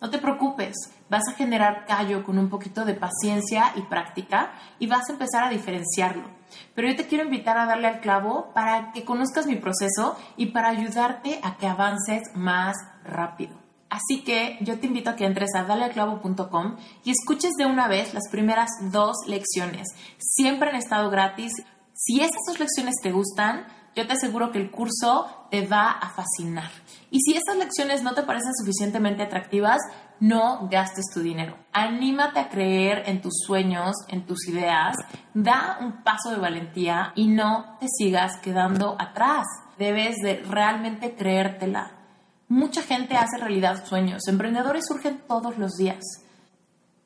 No te preocupes, vas a generar callo con un poquito de paciencia y práctica y vas a empezar a diferenciarlo. Pero yo te quiero invitar a darle al clavo para que conozcas mi proceso y para ayudarte a que avances más rápido. Así que yo te invito a que entres a dalealclavo.com y escuches de una vez las primeras dos lecciones. Siempre han estado gratis. Si esas dos lecciones te gustan, yo te aseguro que el curso te va a fascinar. Y si estas lecciones no te parecen suficientemente atractivas, no gastes tu dinero. Anímate a creer en tus sueños, en tus ideas, da un paso de valentía y no te sigas quedando atrás. Debes de realmente creértela. Mucha gente hace realidad sueños. Emprendedores surgen todos los días.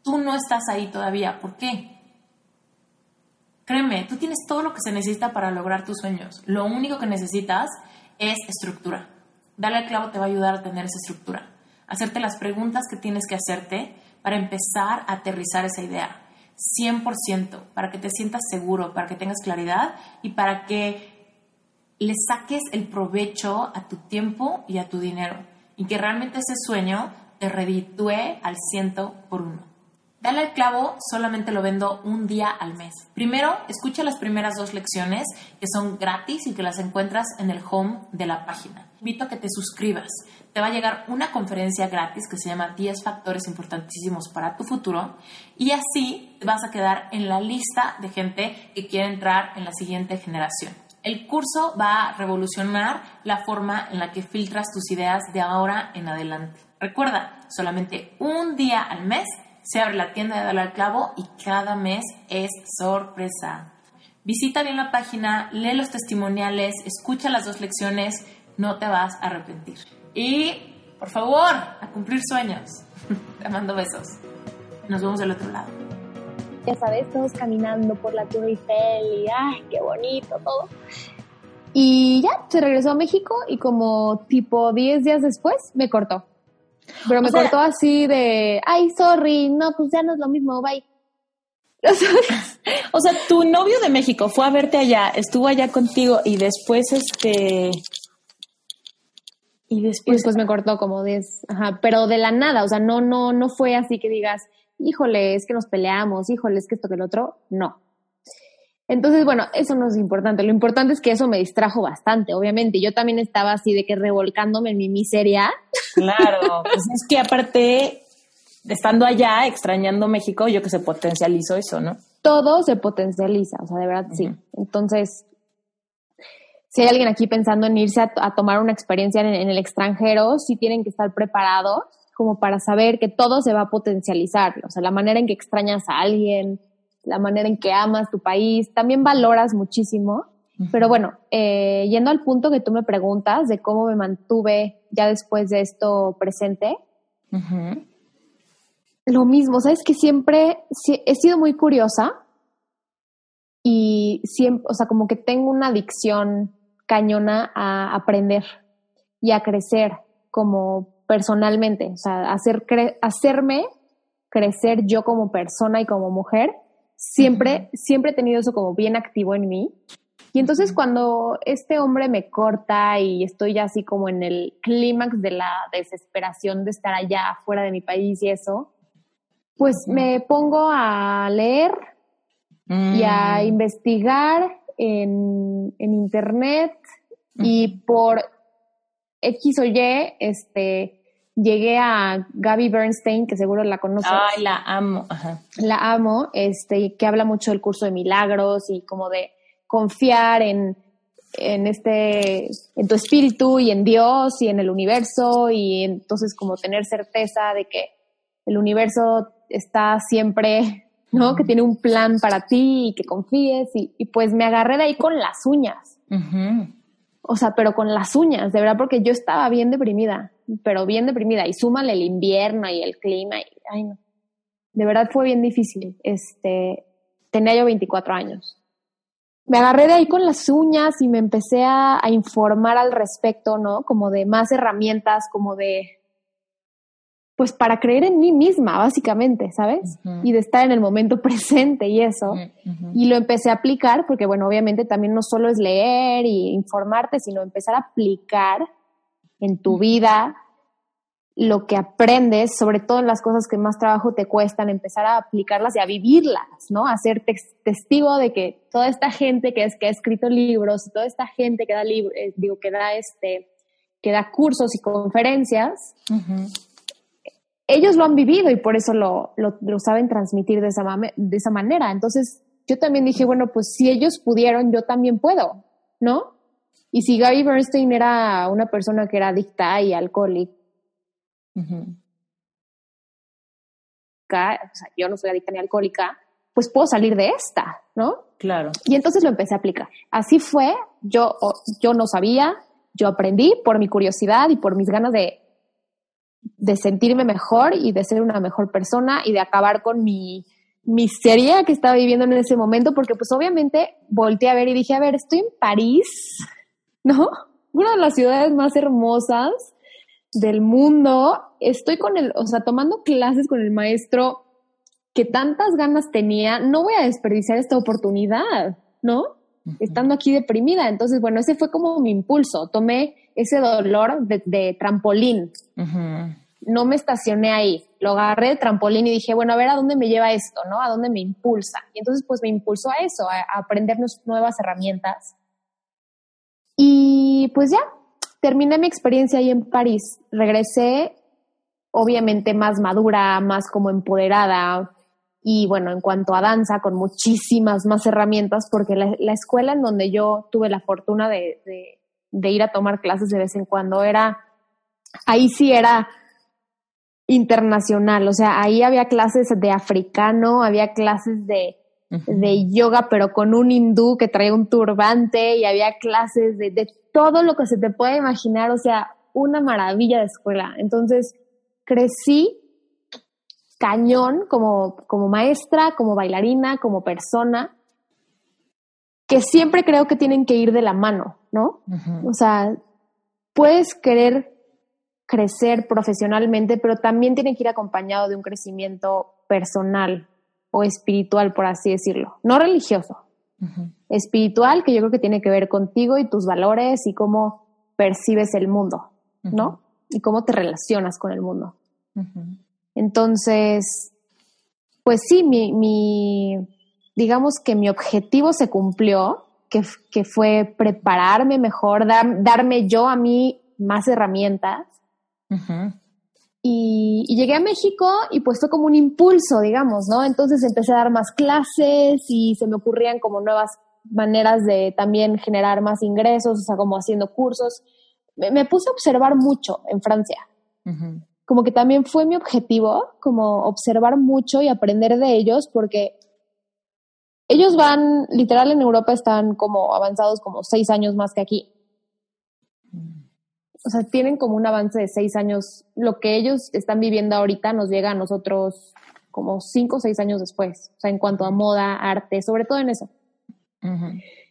Tú no estás ahí todavía. ¿Por qué? Créeme, tú tienes todo lo que se necesita para lograr tus sueños. Lo único que necesitas es estructura. Dale al clavo te va a ayudar a tener esa estructura. Hacerte las preguntas que tienes que hacerte para empezar a aterrizar esa idea. 100%, para que te sientas seguro, para que tengas claridad y para que le saques el provecho a tu tiempo y a tu dinero y que realmente ese sueño te reditúe al ciento por uno. Dale al clavo, solamente lo vendo un día al mes. Primero, escucha las primeras dos lecciones que son gratis y que las encuentras en el home de la página. Invito a que te suscribas. Te va a llegar una conferencia gratis que se llama 10 factores importantísimos para tu futuro y así vas a quedar en la lista de gente que quiere entrar en la siguiente generación. El curso va a revolucionar la forma en la que filtras tus ideas de ahora en adelante. Recuerda, solamente un día al mes se abre la tienda de Dale al Clavo y cada mes es sorpresa. Visita bien la página, lee los testimoniales, escucha las dos lecciones, no te vas a arrepentir. Y, por favor, a cumplir sueños. Te mando besos. Nos vemos del otro lado ya sabes, todos caminando por la Torre Eiffel y ¡ay, qué bonito todo! Y ya, se regresó a México y como tipo 10 días después me cortó. Pero me cortó así de, ay, sorry, no, pues ya no es lo mismo, bye. o sea, tu novio de México fue a verte allá, estuvo allá contigo y después este... Y después, y después me cortó como 10, ajá, pero de la nada, o sea, no, no, no fue así que digas, híjole, es que nos peleamos, híjole, es que esto que el otro, no. Entonces, bueno, eso no es importante. Lo importante es que eso me distrajo bastante, obviamente. Yo también estaba así de que revolcándome en mi miseria. Claro, pues es que aparte, estando allá, extrañando México, yo que se potencializó eso, ¿no? Todo se potencializa, o sea, de verdad sí. Entonces, si hay alguien aquí pensando en irse a, tomar una experiencia en, en, el extranjero, sí tienen que estar preparados como para saber que todo se va a potencializar, o sea, la manera en que extrañas a alguien, la manera en que amas tu país, también valoras muchísimo. Pero bueno, eh, yendo al punto que tú me preguntas de cómo me mantuve ya después de esto presente, lo mismo, sabes que siempre he sido muy curiosa y siempre, o sea, como que tengo una adicción cañona a aprender y a crecer como personalmente, o sea, hacer hacerme crecer yo como persona y como mujer, siempre, siempre he tenido eso como bien activo en mí. Y entonces cuando este hombre me corta y estoy ya así como en el clímax de la desesperación de estar allá fuera de mi país y eso, pues me pongo a leer y a mm. investigar en, en internet y por X o Y, este, llegué a Gaby Bernstein, que seguro la conoces. Ay, la amo. La amo, este, que habla mucho del curso de milagros y como de confiar en, en este, en tu espíritu y en Dios y en el universo y entonces como tener certeza de que el universo está siempre, ¿no? Que tiene un plan para ti y que confíes y, y pues me agarré de ahí con las uñas. O sea, pero con las uñas, de verdad, porque yo estaba bien deprimida pero bien deprimida. Y súmale el invierno y el clima. Y, ay, no. De verdad fue bien difícil. Este, tenía yo 24 años. Me agarré de ahí con las uñas y me empecé a, informar al respecto, ¿no? Como de más herramientas, como de, pues para creer en mí misma, básicamente, ¿sabes? Y de estar en el momento presente y eso. Y lo empecé a aplicar porque, bueno, obviamente también no solo es leer y informarte, sino empezar a aplicar en tu vida lo que aprendes, sobre todo en las cosas que más trabajo te cuestan, empezar a aplicarlas y a vivirlas, ¿no? A ser testigo de que toda esta gente que, es, que ha escrito libros, toda esta gente que da libros, eh, digo, que da este, que da cursos y conferencias, ellos lo han vivido y por eso lo, lo, saben transmitir de esa, de esa manera. Entonces, yo también dije, bueno, pues si ellos pudieron, yo también puedo, ¿no? Y si Gary Bernstein era una persona que era adicta y alcohólica, o sea, yo no soy adicta ni alcohólica, pues puedo salir de esta, ¿no? Claro. Y entonces lo empecé a aplicar. Así fue, yo, yo no sabía, yo aprendí por mi curiosidad y por mis ganas de, de sentirme mejor y de ser una mejor persona y de acabar con mi miseria que estaba viviendo en ese momento, porque pues obviamente volteé a ver y dije, a ver, estoy en París, ¿no? Una de las ciudades más hermosas del mundo. Estoy con el, o sea, tomando clases con el maestro que tantas ganas tenía. No voy a desperdiciar esta oportunidad, ¿no? Estando aquí deprimida. Entonces, bueno, ese fue como mi impulso. Tomé ese dolor de, trampolín. No me estacioné ahí. Lo agarré de trampolín y dije, bueno, a ver a dónde me lleva esto, ¿no? A dónde me impulsa. Y entonces, pues me impulsó a eso, a, a aprender nuevas herramientas. Y pues ya, terminé mi experiencia ahí en París. Regresé, obviamente, más madura, más como empoderada. Y bueno, en cuanto a danza, con muchísimas más herramientas, porque la, escuela en donde yo tuve la fortuna de, de, ir a tomar clases de vez en cuando era, ahí sí era internacional, o sea, ahí había clases de africano, había clases de, de yoga, pero con un hindú que traía un turbante y había clases de, de todo lo que se te puede imaginar, o sea, una maravilla de escuela. Entonces, crecí cañón como, como maestra, como bailarina, como persona, que siempre creo que tienen que ir de la mano, ¿no? O sea, puedes querer crecer profesionalmente, pero también tiene que ir acompañado de un crecimiento personal o espiritual, por así decirlo, no religioso, espiritual que yo creo que tiene que ver contigo y tus valores y cómo percibes el mundo, ¿no? Y cómo te relacionas con el mundo. Entonces, pues sí, mi, digamos que mi objetivo se cumplió, que, que fue prepararme mejor, darme yo a mí más herramientas. Y, llegué a México y pues fue como un impulso, digamos, ¿no? Entonces empecé a dar más clases y se me ocurrían como nuevas maneras de también generar más ingresos, o sea, como haciendo cursos. Me, puse a observar mucho en Francia. Como que también fue mi objetivo, como observar mucho y aprender de ellos, porque ellos van, literal en Europa están como avanzados como seis años más que aquí o sea, tienen como un avance de seis años. Lo que ellos están viviendo ahorita nos llega a nosotros como cinco o seis años después. O sea, en cuanto a moda, arte, sobre todo en eso.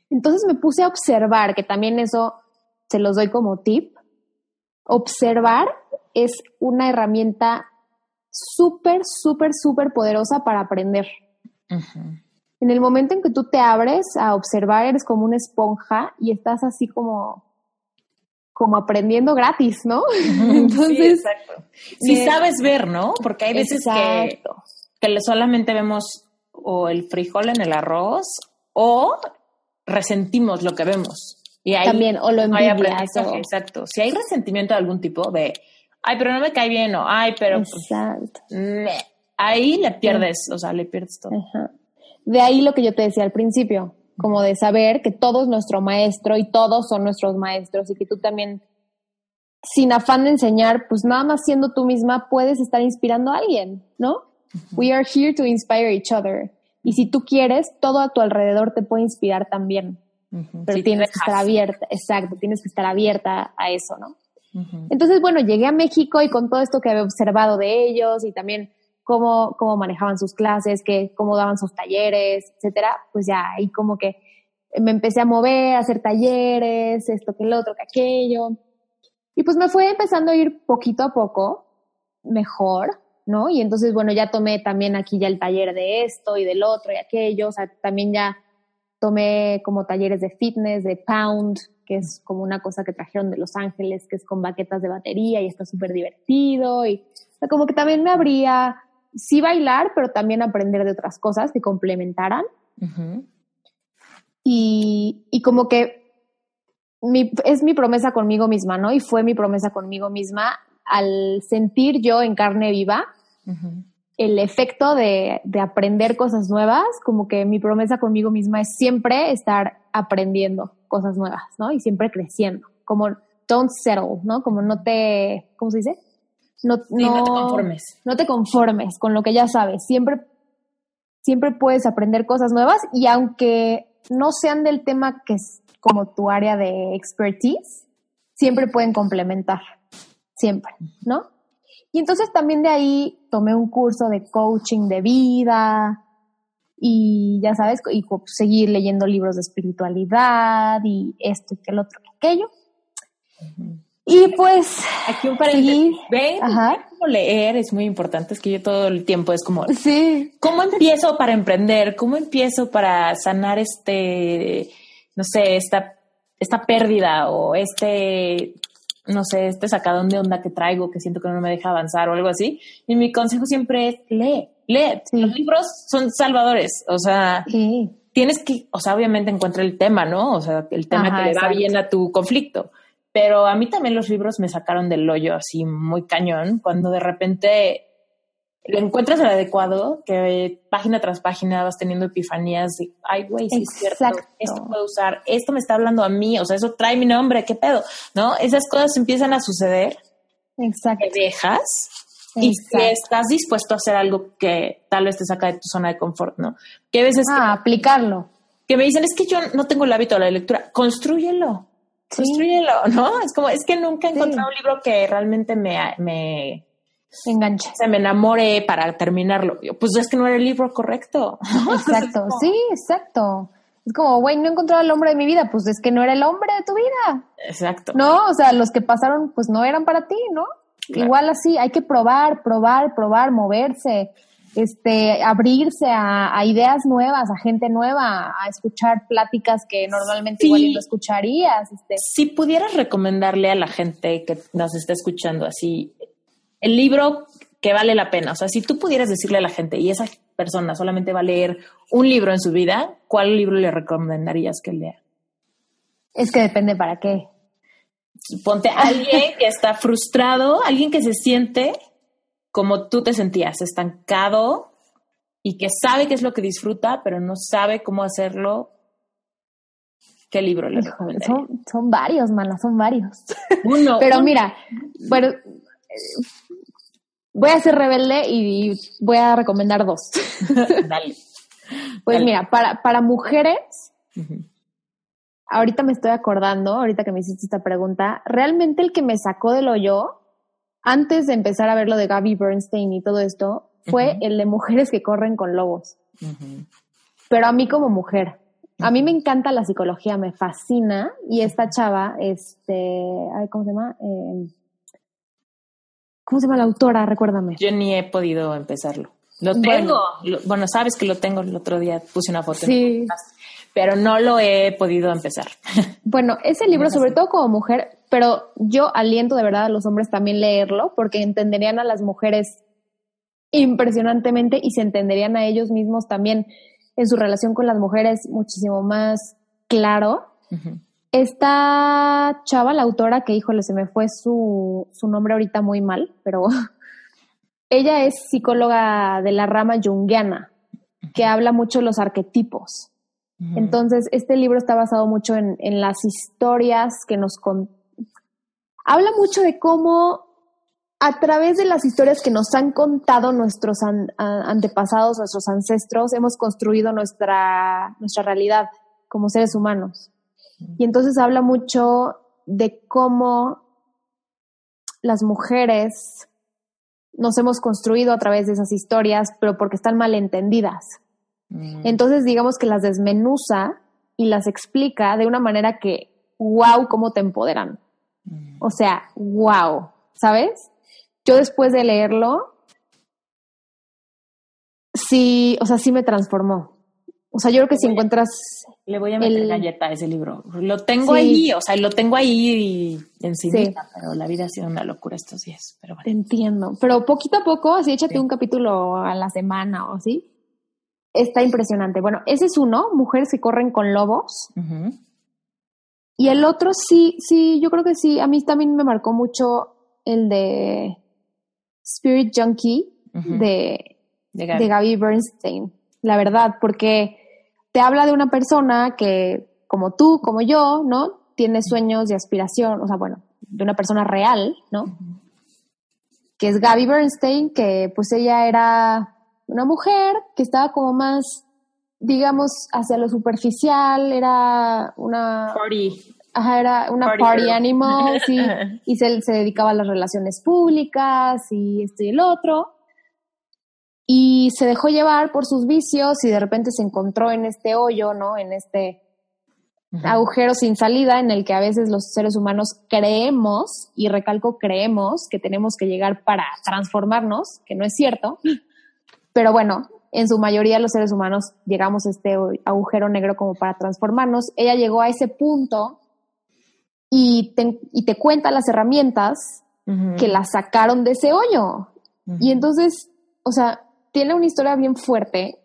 Entonces me puse a observar, que también eso se los doy como tip. Observar es una herramienta súper, súper, súper poderosa para aprender. En el momento en que tú te abres a observar, eres como una esponja y estás así como como aprendiendo gratis, ¿no? Entonces, sí, exacto. Si sabes ver, ¿no? Porque hay veces que, que solamente vemos o el frijol en el arroz o resentimos lo que vemos. Y ahí También, o lo envidias. Exacto. Si hay resentimiento de algún tipo de, ay, pero no me cae bien, o ay, pero... Pues, exacto. ahí le pierdes, o sea, le pierdes todo. De ahí lo que yo te decía al principio, como de saber que todo es nuestro maestro y todos son nuestros maestros y que tú también, sin afán de enseñar, pues nada más siendo tú misma puedes estar inspirando a alguien, ¿no? We are here to inspire each other. Y si tú quieres, todo a tu alrededor te puede inspirar también. Pero tienes que estar abierta, exacto, tienes que estar abierta a eso, ¿no? Entonces, bueno, llegué a México y con todo esto que había observado de ellos y también cómo, cómo manejaban sus clases, que, cómo daban sus talleres, etcétera, pues ya ahí como que me empecé a mover, a hacer talleres, esto que el otro, que aquello. Y pues me fue empezando a ir poquito a poco mejor, ¿no? Y entonces, bueno, ya tomé también aquí ya el taller de esto y del otro y aquello, o sea, también ya tomé como talleres de fitness, de pound, que es como una cosa que trajeron de Los Ángeles, que es con baquetas de batería y está súper divertido. Y como que también me habría, sí bailar, pero también aprender de otras cosas que complementaran. y, y como que mi, es mi promesa conmigo misma, ¿no? Y fue mi promesa conmigo misma al sentir yo en carne viva el efecto de, de, aprender cosas nuevas, como que mi promesa conmigo misma es siempre estar aprendiendo cosas nuevas, ¿no? Y siempre creciendo, como don't settle, ¿no? Como no te, ¿cómo se dice? No, no, te conformes. No te conformes con lo que ya sabes, siempre, siempre puedes aprender cosas nuevas y aunque no sean del tema que es como tu área de expertise, siempre pueden complementar, siempre, ¿no? Y entonces también de ahí tomé un curso de coaching de vida y ya sabes, y seguir leyendo libros de espiritualidad y esto y que el otro que aquello. Y pues aquí un paréntesis. Ven, cómo leer es muy importante. Es que yo todo el tiempo es como, sí. ¿cómo empiezo para emprender? ¿Cómo empiezo para sanar este, no sé, esta, esta pérdida o este no sé, este sacadón de onda que traigo que siento que no me deja avanzar o algo así. Y mi consejo siempre es lee, lee. Los libros son salvadores, o sea, tienes que, o sea, obviamente encuentra el tema, ¿no? O sea, el tema que le va bien a tu conflicto. Pero a mí también los libros me sacaron del hoyo así muy cañón, cuando de repente lo encuentras el adecuado, que página tras página vas teniendo epifanías de, ay, güey, sí es cierto, esto puedo usar, esto me está hablando a mí, o sea, eso trae mi nombre, qué pedo, ¿no? Esas cosas empiezan a suceder. Exacto. Te dejas y estás dispuesto a hacer algo que tal vez te saca de tu zona de confort, ¿no? Que a veces... Ah, aplicarlo. Que me dicen, es que yo no tengo el hábito de la lectura, construyelo. Construyelo, ¿no? Es como, es que nunca he encontrado un libro que realmente me, me se engancha. Se me enamore para terminarlo. Pues es que no era el libro correcto. Exacto, sí, exacto. Es como, güey, no he encontrado el hombre de mi vida, pues es que no era el hombre de tu vida. Exacto. No, o sea, los que pasaron, pues no eran para ti, ¿no? Igual así, hay que probar, probar, probar, moverse, este, abrirse a, ideas nuevas, a gente nueva, a escuchar pláticas que normalmente igual no escucharías. Este. Si pudieras recomendarle a la gente que nos está escuchando así, el libro que vale la pena. O sea, si tú pudieras decirle a la gente y esa persona solamente va a leer un libro en su vida, ¿cuál libro le recomendarías que lea? Es que depende para qué. Ponte a alguien que está frustrado, alguien que se siente como tú te sentías, estancado y que sabe qué es lo que disfruta, pero no sabe cómo hacerlo. ¿Qué libro le recomendaría? Son, son varios, mana, son varios. Uno. pero mira, bueno, voy a ser rebelde y voy a recomendar dos. Dale. Pues mira, para, para mujeres, ahorita me estoy acordando, ahorita que me hiciste esta pregunta, realmente el que me sacó del hoyo, antes de empezar a ver lo de Gaby Bernstein y todo esto, fue el de mujeres que corren con lobos. Pero a mí como mujer. A mí me encanta la psicología, me fascina. Y esta chava, este, ¿cómo se llama? Eh, ¿Cómo se llama la autora? Recuérdame. Yo ni he podido empezarlo. Lo tengo. Bueno, sabes que lo tengo. El otro día puse una foto. Sí. pero no lo he podido empezar. Bueno, ese libro, sobre todo como mujer, pero yo aliento de verdad a los hombres también leerlo porque entenderían a las mujeres impresionantemente y se entenderían a ellos mismos también en su relación con las mujeres muchísimo más claro. Esta chava, la autora, que híjole, se me fue su, su nombre ahorita muy mal, pero ella es psicóloga de la rama junguiana, que habla mucho de los arquetipos. Entonces, este libro está basado mucho en, en las historias que nos con... Habla mucho de cómo a través de las historias que nos han contado nuestros antepasados, nuestros ancestros, hemos construido nuestra, nuestra realidad como seres humanos. Y entonces habla mucho de cómo las mujeres nos hemos construido a través de esas historias, pero porque están mal entendidas. Mm. Entonces, digamos que las desmenuza y las explica de una manera que, wow, cómo te empoderan. O sea, wow, ¿sabes? Yo después de leerlo, sí, o sea, sí me transformó O sea, yo creo que si encuentras... Le voy a meter galleta a ese libro. Lo tengo ahí, o sea, lo tengo ahí en sí. pero la vida ha sido una locura estos días. Pero Te entiendo. Pero poquito a poco, así échate un capítulo a la semana o así. Está impresionante. Bueno, ese es uno, Mujeres que corren con lobos. Y el otro sí, sí, yo creo que sí. A mí también me marcó mucho el de Spirit Junkie de, de, de Gaby Bernstein la verdad, porque te habla de una persona que, como tú, como yo, ¿no? Tiene sueños y aspiración, o sea, bueno, de una persona real, ¿no? Que es Gaby Bernstein, que pues ella era una mujer que estaba como más, digamos, hacia lo superficial, era una... Party. Ajá, era una party, animal, sí, y se, se dedicaba a las relaciones públicas y esto y el otro y se dejó llevar por sus vicios y de repente se encontró en este hoyo, ¿no? En este agujero sin salida en el que a veces los seres humanos creemos, y recalco creemos, que tenemos que llegar para transformarnos, que no es cierto, pero bueno, en su mayoría los seres humanos llegamos a este agujero negro como para transformarnos. Ella llegó a ese punto y te, y te cuenta las herramientas que la sacaron de ese hoyo. Y entonces, o sea, tiene una historia bien fuerte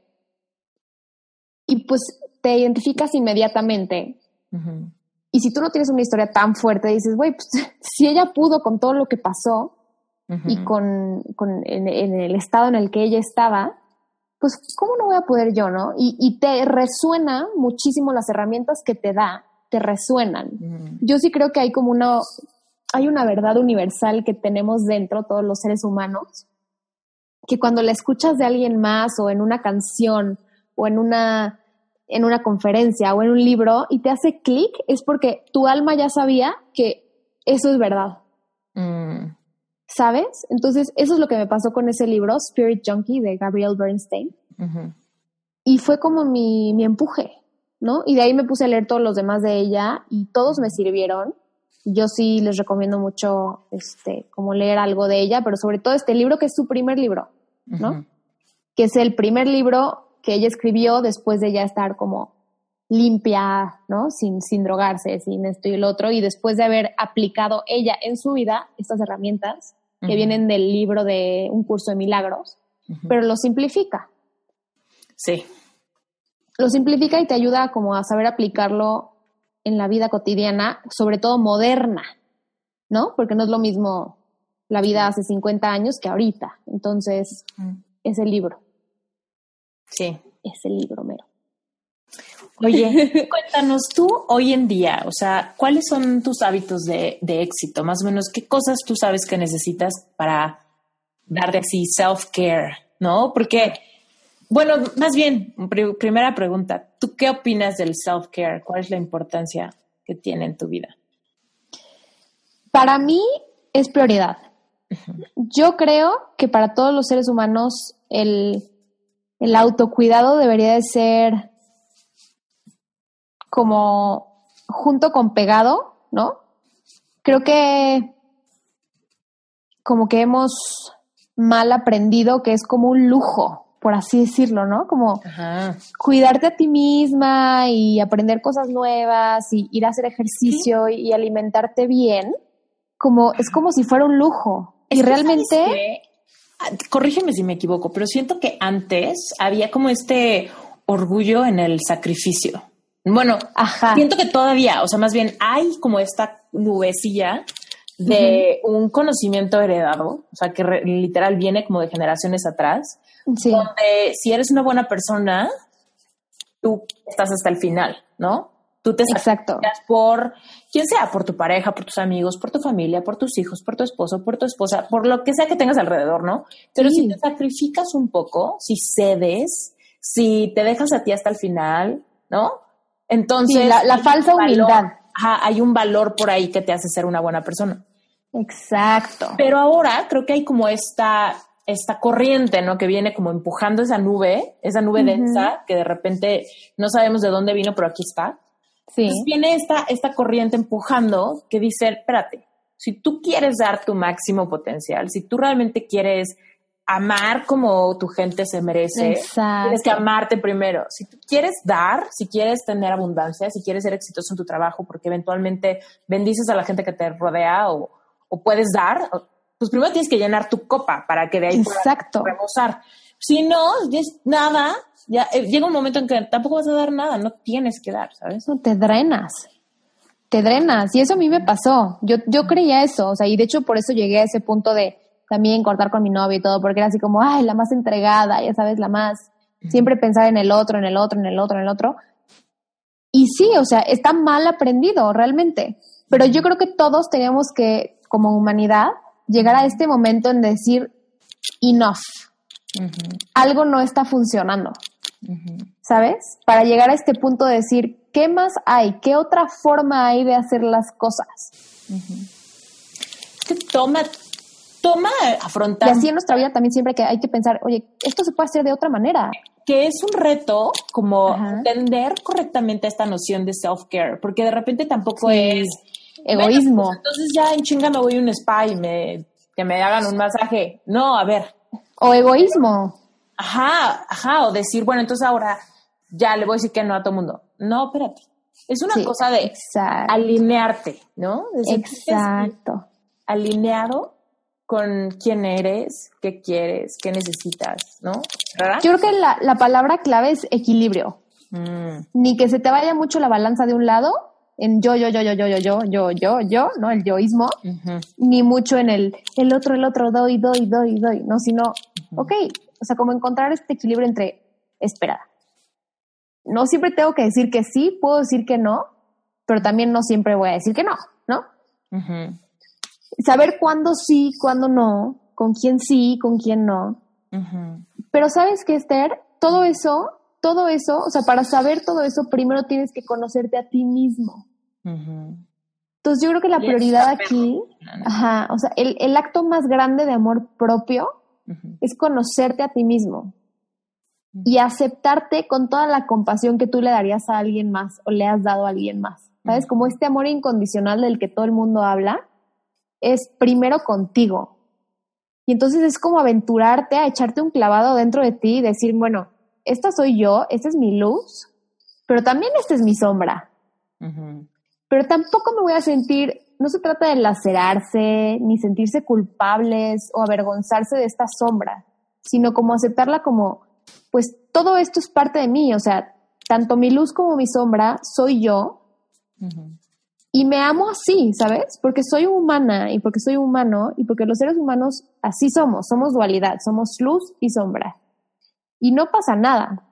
y pues te identificas inmediatamente. Y si tú no tienes una historia tan fuerte, dices, güey, pues si ella pudo con todo lo que pasó y con, con en, el estado en el que ella estaba, pues ¿cómo no voy a poder yo, no? Y, y te resuena muchísimo las herramientas que te da, te resuenan. Yo sí creo que hay como una, hay una verdad universal que tenemos dentro todos los seres humanos que cuando la escuchas de alguien más o en una canción o en una, en una conferencia o en un libro y te hace clic, es porque tu alma ya sabía que eso es verdad. ¿Sabes? Entonces, eso es lo que me pasó con ese libro, Spirit Junkie, de Gabrielle Bernstein. Y fue como mi, mi empuje, ¿no? Y de ahí me puse a leer todos los demás de ella y todos me sirvieron. Yo sí les recomiendo mucho, este, como leer algo de ella, pero sobre todo este libro que es su primer libro. ¿no? Que es el primer libro que ella escribió después de ya estar como limpia, ¿no? Sin, sin drogarse, sin esto y el otro, y después de haber aplicado ella en su vida estas herramientas que vienen del libro de Un curso de milagros, pero lo simplifica. Sí. Lo simplifica y te ayuda como a saber aplicarlo en la vida cotidiana, sobre todo moderna, ¿no? Porque no es lo mismo la vida hace 50 años que ahorita. Entonces, es el libro. Sí. Es el libro mero. Oye, cuéntanos tú hoy en día, o sea, ¿cuáles son tus hábitos de, éxito? Más o menos, ¿qué cosas tú sabes que necesitas para darte así self-care, ¿no? Porque, bueno, más bien, primera pregunta, ¿tú qué opinas del self-care? ¿Cuál es la importancia que tiene en tu vida? Para mí es prioridad. Yo creo que para todos los seres humanos el, autocuidado debería de ser como junto con pegado, ¿no? Creo que como que hemos mal aprendido que es como un lujo, por así decirlo, ¿no? Como cuidarte a ti misma y aprender cosas nuevas y ir a hacer ejercicio y alimentarte bien, como es como si fuera un lujo y realmente... Ah, corrígeme si me equivoco, pero siento que antes había como este orgullo en el sacrificio. Bueno, siento que todavía, o sea, más bien hay como esta nubecilla de un conocimiento heredado, o sea, que literal viene como de generaciones atrás, donde si eres una buena persona, tú estás hasta el final, ¿no? Tú te sacrificas por quien sea, por tu pareja, por tus amigos, por tu familia, por tus hijos, por tu esposo, por tu esposa, por lo que sea que tengas alrededor, ¿no? Pero si te sacrificas un poco, si cedes, si te dejas a ti hasta el final, ¿no? Entonces. la, falsa humildad. hay un valor por ahí que te hace ser una buena persona. Exacto. Pero ahora creo que hay como esta esta corriente, ¿no? Que viene como empujando esa nube, esa nube densa, que de repente no sabemos de dónde vino, pero aquí está. Entonces viene esta, esta corriente empujando que dice, espérate, si tú quieres dar tu máximo potencial, si tú realmente quieres amar como tu gente se merece. Exacto. Tienes que amarte primero. Si tú quieres dar, si quieres tener abundancia, si quieres ser exitoso en tu trabajo, porque eventualmente bendices a la gente que te rodea o, o puedes dar, pues primero tienes que llenar tu copa para que de ahí Exacto. puedas rebosar. Si no, nada, ya eh, llega un momento en que tampoco vas a dar nada, no tienes que dar, ¿sabes? No, te drenas. Te drenas. Y eso a mí me pasó. Yo, yo creía eso, o sea, y de hecho por eso llegué a ese punto de también cortar con mi novio y todo, porque era así como, ay, la más entregada, ya sabes, la más, siempre pensar en el otro, en el otro, en el otro, en el otro. Y sí, o sea, está mal aprendido realmente, pero yo creo que todos tenemos que, como humanidad, llegar a este momento en decir, enough, algo no está funcionando, ¿sabes? Para llegar a este punto de decir, ¿qué más hay? ¿Qué otra forma hay de hacer las cosas? Que toma, toma afrontar. Y así en nuestra vida también siempre que hay que pensar, oye, esto se puede hacer de otra manera. Que es un reto como entender correctamente esta noción de self-care, porque de repente tampoco es egoísmo. Pues, entonces ya en chinga me voy a un spa y me, que me hagan un masaje. No, a ver. O egoísmo. Ajá, ajá, o decir, bueno, entonces ahora ya le voy a decir que no a todo mundo. No, espérate. Es una cosa de alinearte, ¿no? Exacto. Alineado con quién eres, qué quieres, qué necesitas, ¿no? Yo creo que la, palabra clave es equilibrio. Mm. Ni que se te vaya mucho la balanza de un lado, en yo, yo, yo, yo, yo, yo, yo, yo, yo, yo, ¿no? El yoísmo, ni mucho en el, el otro, el otro, doy, doy, doy, doy, ¿no? Sino, ok, o sea, como encontrar este equilibrio entre, espera, no siempre tengo que decir que sí, puedo decir que no, pero también no siempre voy a decir que no, ¿no? Saber cuándo sí, cuándo no, con quién sí, con quién no. Pero sabes que, Esther, todo eso, todo eso, o sea, para saber todo eso, primero tienes que conocerte a ti mismo. Entonces yo creo que la prioridad aquí, ajá, o sea, el, el, acto más grande de amor propio es conocerte a ti mismo y aceptarte con toda la compasión que tú le darías a alguien más o le has dado a alguien más. ¿Sabes? Como este amor incondicional del que todo el mundo habla, es primero contigo. Y entonces es como aventurarte a echarte un clavado dentro de ti y decir, bueno, esta soy yo, esta es mi luz, pero también esta es mi sombra. Pero tampoco me voy a sentir, no se trata de lacerarse, ni sentirse culpables o avergonzarse de esta sombra, sino como aceptarla como, pues todo esto es parte de mí, o sea, tanto mi luz como mi sombra soy yo. Y me amo así, ¿sabes? Porque soy humana y porque soy humano y porque los seres humanos así somos, somos dualidad, somos luz y sombra. Y no pasa nada.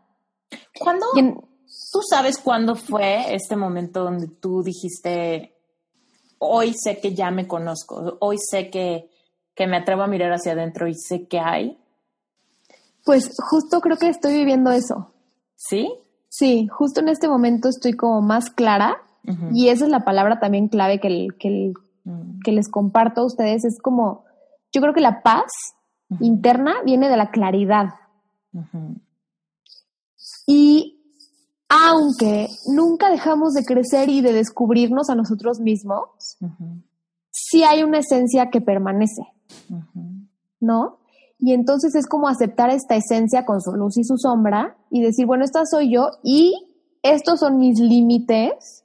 ¿Cuándo? ¿Tú sabes cuándo fue este momento donde tú dijiste, hoy sé que ya me conozco, hoy sé que, que me atrevo a mirar hacia adentro y sé que hay? Pues justo creo que estoy viviendo eso. ¿Sí? Sí, justo en este momento estoy como más clara y esa es la palabra también clave que, que, mm. que, les comparto a ustedes. Es como, yo creo que la paz interna viene de la claridad. Y aunque nunca dejamos de crecer y de descubrirnos a nosotros mismos, sí hay una esencia que permanece, ¿no? Y entonces es como aceptar esta esencia con su luz y su sombra y decir, bueno, esta soy yo y estos son mis límites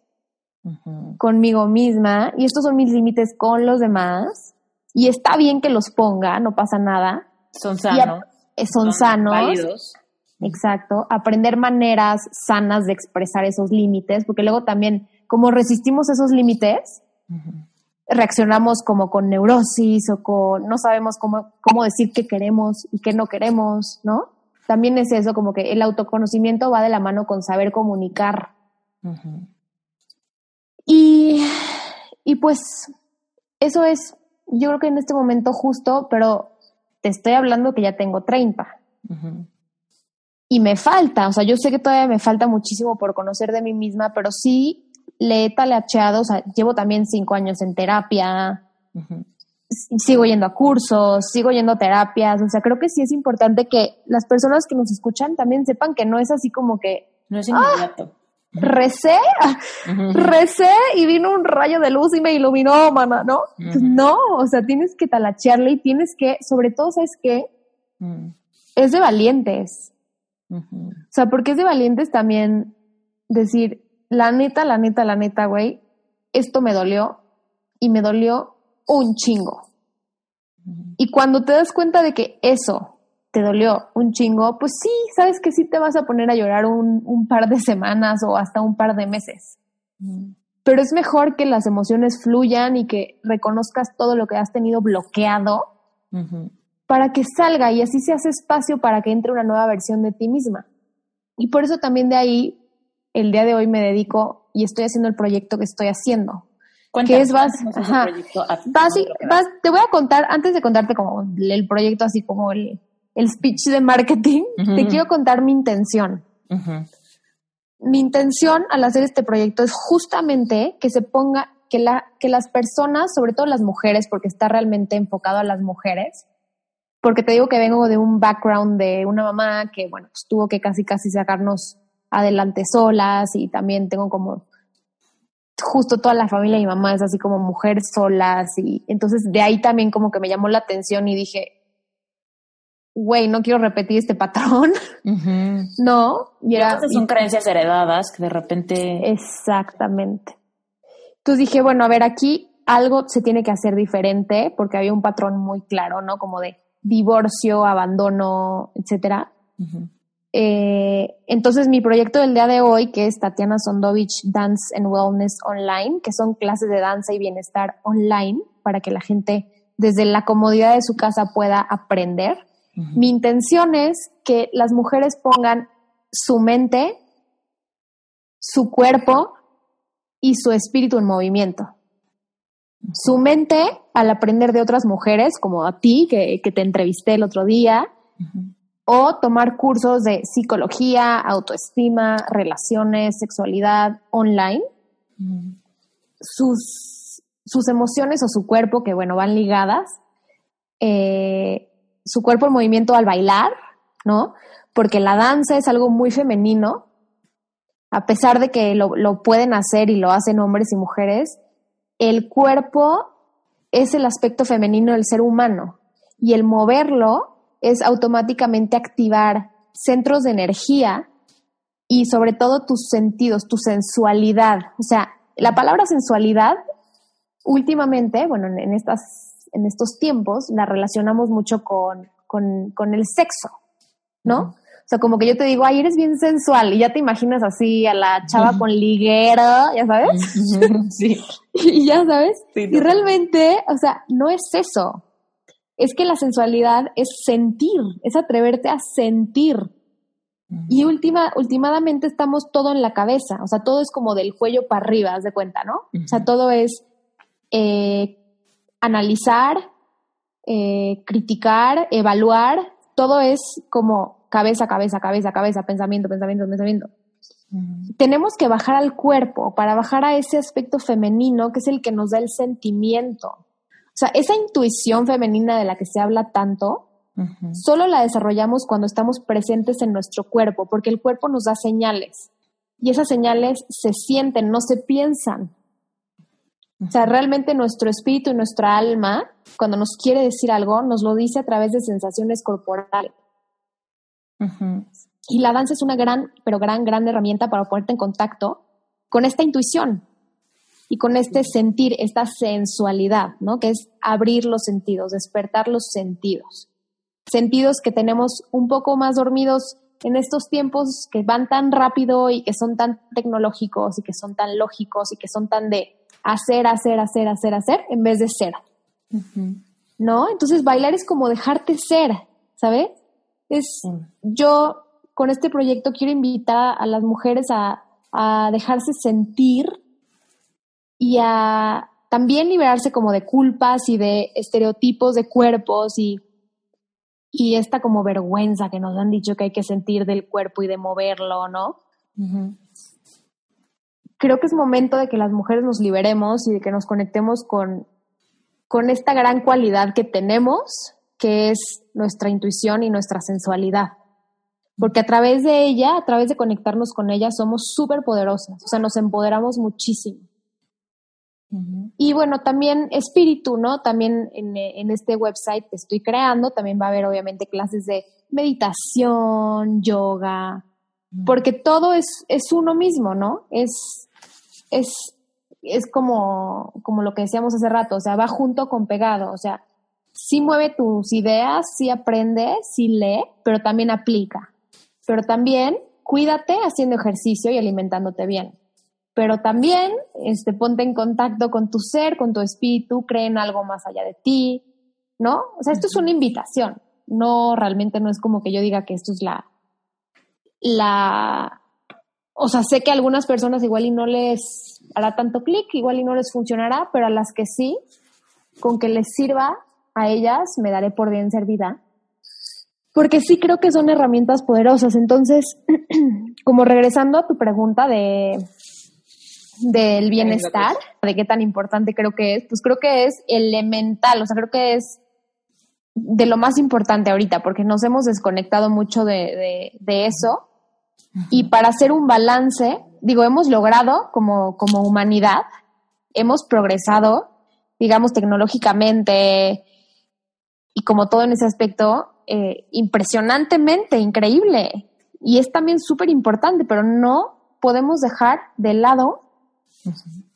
conmigo misma y estos son mis límites con los demás y está bien que los ponga, no pasa nada. Son sanos. Eh, son, sanos. Exacto. Aprender maneras sanas de expresar esos límites, porque luego también, como resistimos esos límites, reaccionamos como con neurosis o con, no sabemos cómo, cómo decir qué queremos y qué no queremos, ¿no? También es eso, como que el autoconocimiento va de la mano con saber comunicar. Y, y pues eso es, yo creo que en este momento justo, pero te estoy hablando que ya tengo 30. Y me falta, o sea, yo sé que todavía me falta muchísimo por conocer de mí misma, pero sí le he talacheado, o sea, llevo también cinco años en terapia, sigo yendo a cursos, sigo yendo a terapias, o sea, creo que sí es importante que las personas que nos escuchan también sepan que no es así como que... No es inmediato recé, recé y vino un rayo de luz y me iluminó, mamá, ¿no? No, o sea, tienes que talachearle y tienes que, sobre todo, ¿sabes qué? mm. es de valientes. O sea, porque es de valientes también decir, la neta, la neta, la neta, güey, esto me dolió y me dolió un chingo. Y cuando te das cuenta de que eso te dolió un chingo, pues sí, sabes que sí te vas a poner a llorar un, un par de semanas o hasta un par de meses. Pero es mejor que las emociones fluyan y que reconozcas todo lo que has tenido bloqueado para que salga y así se hace espacio para que entre una nueva versión de ti misma. Y por eso también de ahí, el día de hoy me dedico y estoy haciendo el proyecto que estoy haciendo. que es vas, te voy a contar, antes de contarte como el proyecto, así como el, el speech de marketing, te quiero contar mi intención. Mi intención al hacer este proyecto es justamente que se ponga, que, la, que las personas, sobre todo las mujeres, porque está realmente enfocado a las mujeres, porque te digo que vengo de un background de una mamá que, bueno, pues tuvo que casi, casi sacarnos adelante solas y también tengo como justo toda la familia de mi mamá es así como mujeres solas y entonces de ahí también como que me llamó la atención y dije, güey, no quiero repetir este patrón, ¿no? Y, era, son creencias heredadas que de repente... Exactamente. Entonces dije, bueno, a ver, aquí algo se tiene que hacer diferente porque había un patrón muy claro, ¿no? Como de divorcio, abandono, etcétera. Eh, entonces, mi proyecto del día de hoy, que es Tatiana Sondovich Dance and Wellness Online, que son clases de danza y bienestar online para que la gente desde la comodidad de su casa pueda aprender. Mi intención es que las mujeres pongan su mente, su cuerpo y su espíritu en movimiento. Su mente, al aprender de otras mujeres, como a ti, que, te entrevisté el otro día, o tomar cursos de psicología, autoestima, relaciones, sexualidad online, sus, sus, emociones o su cuerpo, que bueno, van ligadas, eh, su cuerpo en movimiento al bailar, ¿no? Porque la danza es algo muy femenino, a pesar de que lo, lo pueden hacer y lo hacen hombres y mujeres, el cuerpo es el aspecto femenino del ser humano y el moverlo es automáticamente activar centros de energía y sobre todo tus sentidos, tu sensualidad. O sea, la palabra sensualidad, últimamente, bueno, en, estas, en estos tiempos, la relacionamos mucho con, con, el sexo, ¿no? O sea, como que yo te digo, ay, eres bien sensual y ya te imaginas así a la chava con liguera, ya sabes. Sí. y ya sabes. y realmente, o sea, no es eso. Es que la sensualidad es sentir, es atreverte a sentir. Y última, últimamente estamos todo en la cabeza, o sea, todo es como del cuello para arriba, haz de cuenta, ¿no? O sea, todo es eh, analizar, eh, criticar, evaluar, todo es como cabeza, cabeza, cabeza, cabeza, pensamiento, pensamiento, pensamiento. Tenemos que bajar al cuerpo para bajar a ese aspecto femenino que es el que nos da el sentimiento. O sea, esa intuición femenina de la que se habla tanto, solo la desarrollamos cuando estamos presentes en nuestro cuerpo, porque el cuerpo nos da señales y esas señales se sienten, no se piensan. O sea, realmente nuestro espíritu y nuestra alma, cuando nos quiere decir algo, nos lo dice a través de sensaciones corporales. Y la danza es una gran, pero gran, gran herramienta para ponerte en contacto con esta intuición y con este sentir, esta sensualidad, ¿no? Que es abrir los sentidos, despertar los sentidos. Sentidos que tenemos un poco más dormidos en estos tiempos que van tan rápido y que son tan tecnológicos y que son tan lógicos y que son tan de hacer, hacer, hacer, hacer, hacer, en vez de ser. ¿No? Entonces bailar es como dejarte ser, ¿sabes? Es, yo con este proyecto quiero invitar a las mujeres a, dejarse sentir y a también liberarse como de culpas y de estereotipos de cuerpos y, y esta como vergüenza que nos han dicho que hay que sentir del cuerpo y de moverlo, ¿no? Creo que es momento de que las mujeres nos liberemos y de que nos conectemos con, con esta gran cualidad que tenemos que es nuestra intuición y nuestra sensualidad. Porque a través de ella, a través de conectarnos con ella, somos súper poderosas, o sea, nos empoderamos muchísimo. Y bueno, también espíritu, ¿no? También en, este website que estoy creando, también va a haber obviamente clases de meditación, yoga, porque todo es, es uno mismo, ¿no? Es, es, es como, como lo que decíamos hace rato, o sea, va junto con pegado, o sea, sí mueve tus ideas, sí aprende, sí lee, pero también aplica. Pero también cuídate haciendo ejercicio y alimentándote bien pero también este, ponte en contacto con tu ser, con tu espíritu, cree en algo más allá de ti, ¿no? O sea, esto es una invitación, no realmente no es como que yo diga que esto es la, la, o sea, sé que a algunas personas igual y no les hará tanto clic, igual y no les funcionará, pero a las que sí, con que les sirva a ellas, me daré por bien servida. Porque sí creo que son herramientas poderosas. Entonces, como regresando a tu pregunta de del bienestar, de qué tan importante creo que es, pues creo que es elemental, o sea, creo que es de lo más importante ahorita, porque nos hemos desconectado mucho de, eso. Y para hacer un balance, digo, hemos logrado como, como humanidad, hemos progresado, digamos, tecnológicamente y como todo en ese aspecto, eh, impresionantemente, increíble. Y es también súper importante, pero no podemos dejar de lado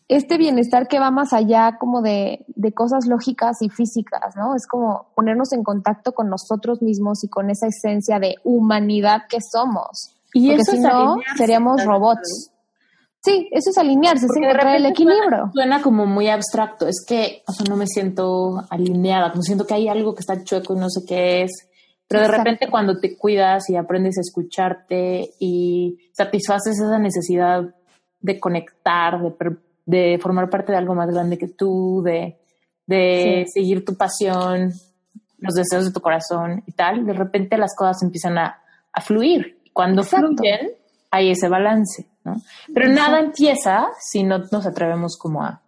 este bienestar que va más allá como de, cosas lógicas y físicas, ¿no? Es como ponernos en contacto con nosotros mismos y con esa esencia de humanidad que somos. Y Porque si no, seríamos robots. Sí, eso es alinearse, es encontrar el equilibrio. Suena, como muy abstracto, es que, o sea, no me siento alineada, como siento que hay algo que está chueco y no sé qué es. Pero de repente cuando te cuidas y aprendes a escucharte y satisfaces esa necesidad de conectar, de, de, formar parte de algo más grande que tú, de, de seguir tu pasión, los deseos de tu corazón y tal, de repente las cosas empiezan a, a fluir. Cuando fluyen, hay ese balance, ¿no? Pero nada empieza si no nos atrevemos como a,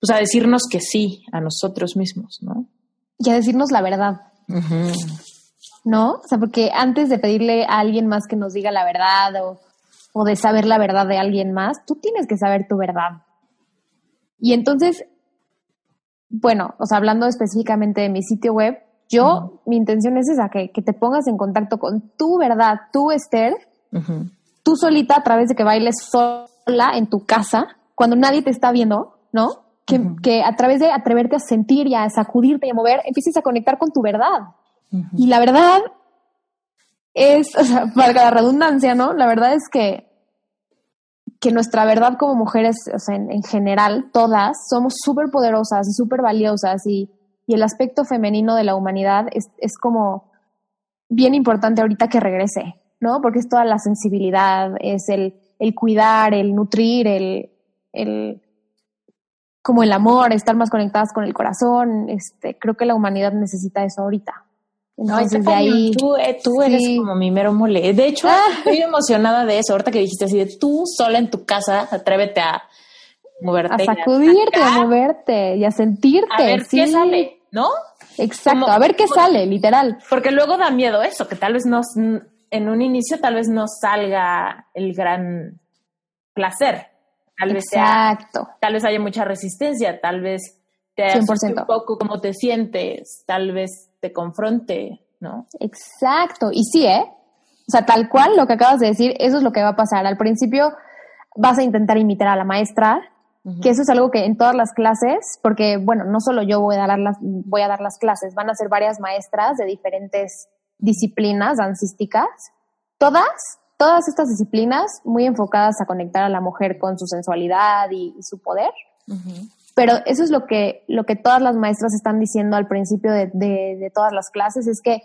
pues a decirnos que sí a nosotros mismos, ¿no? Y a decirnos la verdad. ¿No? O sea, porque antes de pedirle a alguien más que nos diga la verdad o, o de saber la verdad de alguien más, tú tienes que saber tu verdad. Y entonces, bueno, o sea, hablando específicamente de mi sitio web, yo, mi intención es esa, que, te pongas en contacto con tu verdad, tú, Esther, tú solita a través de que bailes sola en tu casa, cuando nadie te está viendo, ¿no? Que, que a través de atreverte a sentir y a sacudirte y a mover, empieces a conectar con tu verdad. Y la verdad es, o sea, valga la redundancia, ¿no? La verdad es que, que nuestra verdad como mujeres, o sea, en, general, todas, somos súper poderosas y súper valiosas y, y, el aspecto femenino de la humanidad es, es como bien importante ahorita que regrese, ¿no? Porque es toda la sensibilidad, es el, el cuidar, el nutrir, el, el como el amor, estar más conectadas con el corazón. Este, creo que la humanidad necesita eso ahorita. Entonces, de ahí. Tú, eh, tú eres como mi mero mole. De hecho, ah. estoy emocionada de eso. Ahorita que dijiste así de tú sola en tu casa, atrévete a moverte. A sacudirte, a, moverte y a sentirte. A ver qué sale, ¿no? Exacto, a ver qué sale, literal. Porque luego da miedo eso, que tal vez no, en un inicio tal vez no salga el gran placer. Tal vez Exacto. tal vez haya mucha resistencia, tal vez te 100%. un poco cómo te sientes, tal vez te confronte, ¿no? Exacto, y sí, ¿eh? O sea, tal cual lo que acabas de decir, eso es lo que va a pasar. Al principio vas a intentar imitar a la maestra, que eso es algo que en todas las clases, porque bueno, no solo yo voy a dar las, voy a dar las clases, van a ser varias maestras de diferentes disciplinas dancísticas, todas, todas estas disciplinas muy enfocadas a conectar a la mujer con su sensualidad y, su poder. Pero eso es lo que, lo que todas las maestras están diciendo al principio de, de, todas las clases, es que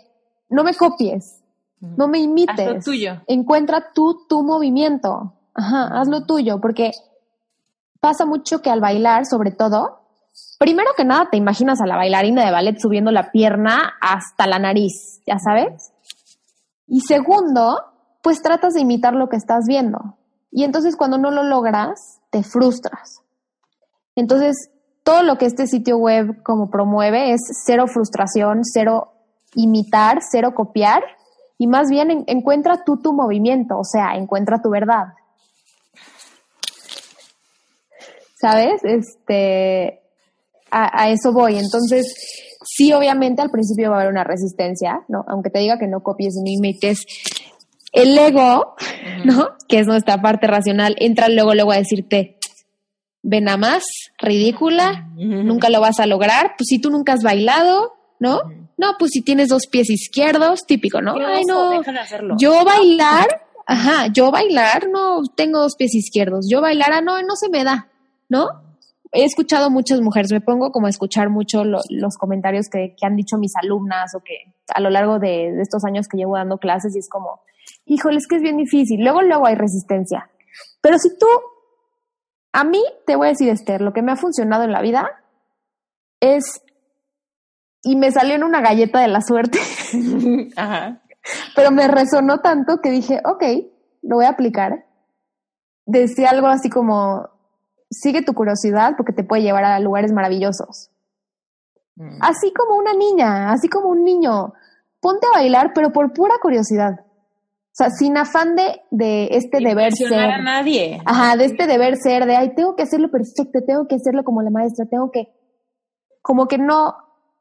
no me copies, no me imites. Haz lo tuyo. Encuentra tú tu movimiento. Ajá, haz lo tuyo, porque pasa mucho que al bailar, sobre todo, primero que nada te imaginas a la bailarina de ballet subiendo la pierna hasta la nariz, ya sabes. Y segundo, pues tratas de imitar lo que estás viendo. Y entonces cuando no lo logras, te frustras. Entonces, todo lo que este sitio web como promueve es cero frustración, cero imitar, cero copiar y más bien encuentra tú tu movimiento, o sea, encuentra tu verdad. ¿Sabes? Este, a, eso voy. Entonces, sí, obviamente al principio va a haber una resistencia, ¿no? Aunque te diga que no copies ni imites. El ego, ¿no? Que es nuestra parte racional, entra luego, luego a decirte, ven a más, ridícula, nunca lo vas a lograr, pues si tú nunca has bailado, ¿no? No, pues si tienes dos pies izquierdos, típico, ¿no? Ay, no, yo bailar, ajá, yo bailar, no tengo dos pies izquierdos, yo bailar, ah, no, no se me da, ¿no? He escuchado muchas mujeres, me pongo como a escuchar mucho los comentarios que, han dicho mis alumnas o que a lo largo de, de estos años que llevo dando clases y es como, híjole, es que es bien difícil, luego, luego hay resistencia. Pero si tú a mí, te voy a decir, Esther, lo que me ha funcionado en la vida es. Y me salió en una galleta de la suerte. Ajá. Pero me resonó tanto que dije, ok, lo voy a aplicar. Decía algo así como: sigue tu curiosidad porque te puede llevar a lugares maravillosos. Mm. Así como una niña, así como un niño. Ponte a bailar, pero por pura curiosidad. O sea, sin afán de, de este deber ser. a nadie. Ajá, de este deber ser, de, ay, tengo que hacerlo perfecto, tengo que hacerlo como la maestra, tengo que, como que no,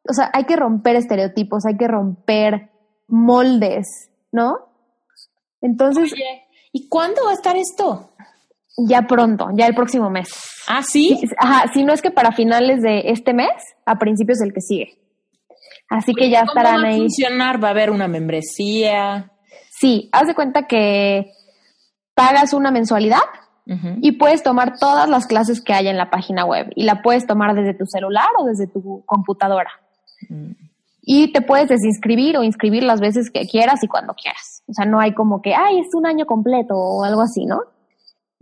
o sea, hay que romper estereotipos, hay que romper moldes, ¿no? Entonces. Oye, ¿y cuándo va a estar esto? Ya pronto, ya el próximo mes. ¿Ah, sí? Ajá, si no es que para finales de este mes, a principios del que sigue. Así que ya estarán va ahí. a funcionar? ¿Va a haber una membresía? Sí, haz de cuenta que pagas una mensualidad y puedes tomar todas las clases que hay en la página web y la puedes tomar desde tu celular o desde tu computadora. Mm. Y te puedes desinscribir o inscribir las veces que quieras y cuando quieras. O sea, no hay como que, ay, es un año completo o algo así, ¿no?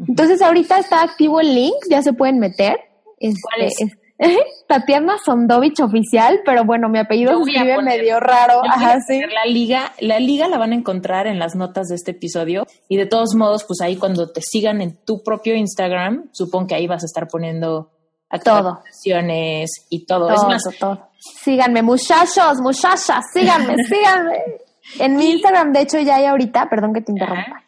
Entonces ahorita está activo el link, ya se pueden meter. ¿Cuál este, es? Tatiana Sondovich oficial, pero bueno, mi apellido se escribe medio raro. Ajá, sí. La liga, la liga la van a encontrar en las notas de este episodio y de todos modos, pues ahí cuando te sigan en tu propio Instagram, supongo que ahí vas a estar poniendo actualizaciones y todo. todo. Es más, todo. Síganme, muchachos, muchachas, síganme, síganme. En mi Instagram, de hecho, ya hay ahorita, perdón que te interrumpa.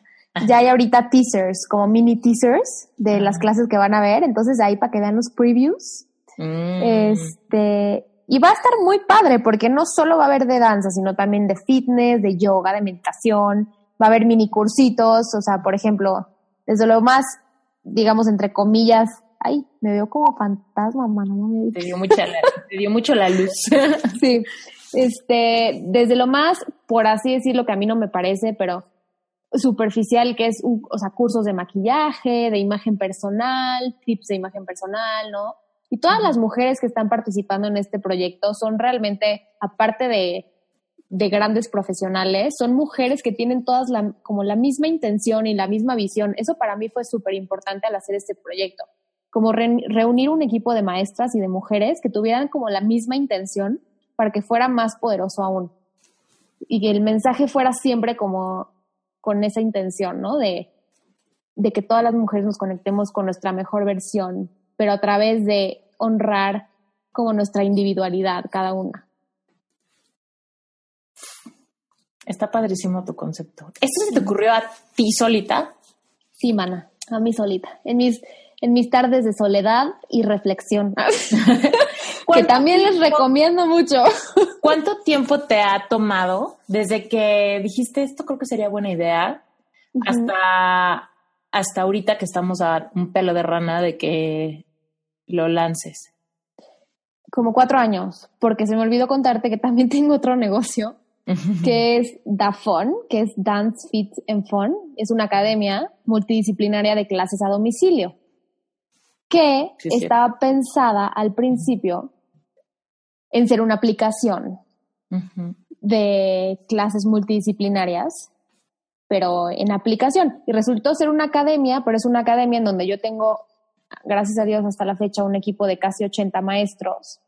Ya hay ahorita teasers, como mini teasers de las clases que van a ver. Entonces, ahí para que vean los previews Mm. Este, y va a estar muy padre porque no solo va a haber de danza, sino también de fitness, de yoga, de meditación, va a haber mini cursitos, o sea, por ejemplo, desde lo más, digamos, entre comillas, ay, me veo como fantasma, mano. Me te, dio mucha te dio mucho la luz. sí, este, desde lo más, por así decirlo, que a mí no me parece, pero superficial, que es, o sea, cursos de maquillaje, de imagen personal, tips de imagen personal, ¿no? Y todas las mujeres que están participando en este proyecto son realmente, aparte de, grandes profesionales, son mujeres que tienen todas la, como la misma intención y la misma visión. Eso para mí fue súper importante al hacer este proyecto, como reunir un equipo de maestras y de mujeres que tuvieran como la misma intención para que fuera más poderoso aún. Y que el mensaje fuera siempre como con esa intención, ¿no? De, de que todas las mujeres nos conectemos con nuestra mejor versión, pero a través de honrar como nuestra individualidad cada una. Está padrísimo tu concepto. ¿Esto se te ocurrió a ti solita? Sí, mana, a mí solita. En mis, en mis tardes de soledad y reflexión. que también les recomiendo mucho. ¿Cuánto tiempo te ha tomado desde que dijiste esto creo que sería buena idea hasta, hasta ahorita que estamos a un pelo de rana de que lo lances? Como cuatro años, porque se me olvidó contarte que también tengo otro negocio que es DAFON, que es Dance Fit and Fun. Es una academia multidisciplinaria de clases a domicilio, que estaba pensada al principio en ser una aplicación de clases multidisciplinarias, pero en aplicación. Y resultó ser una academia, pero es una academia en donde yo tengo gracias a Dios, hasta la fecha un equipo de casi 80 maestros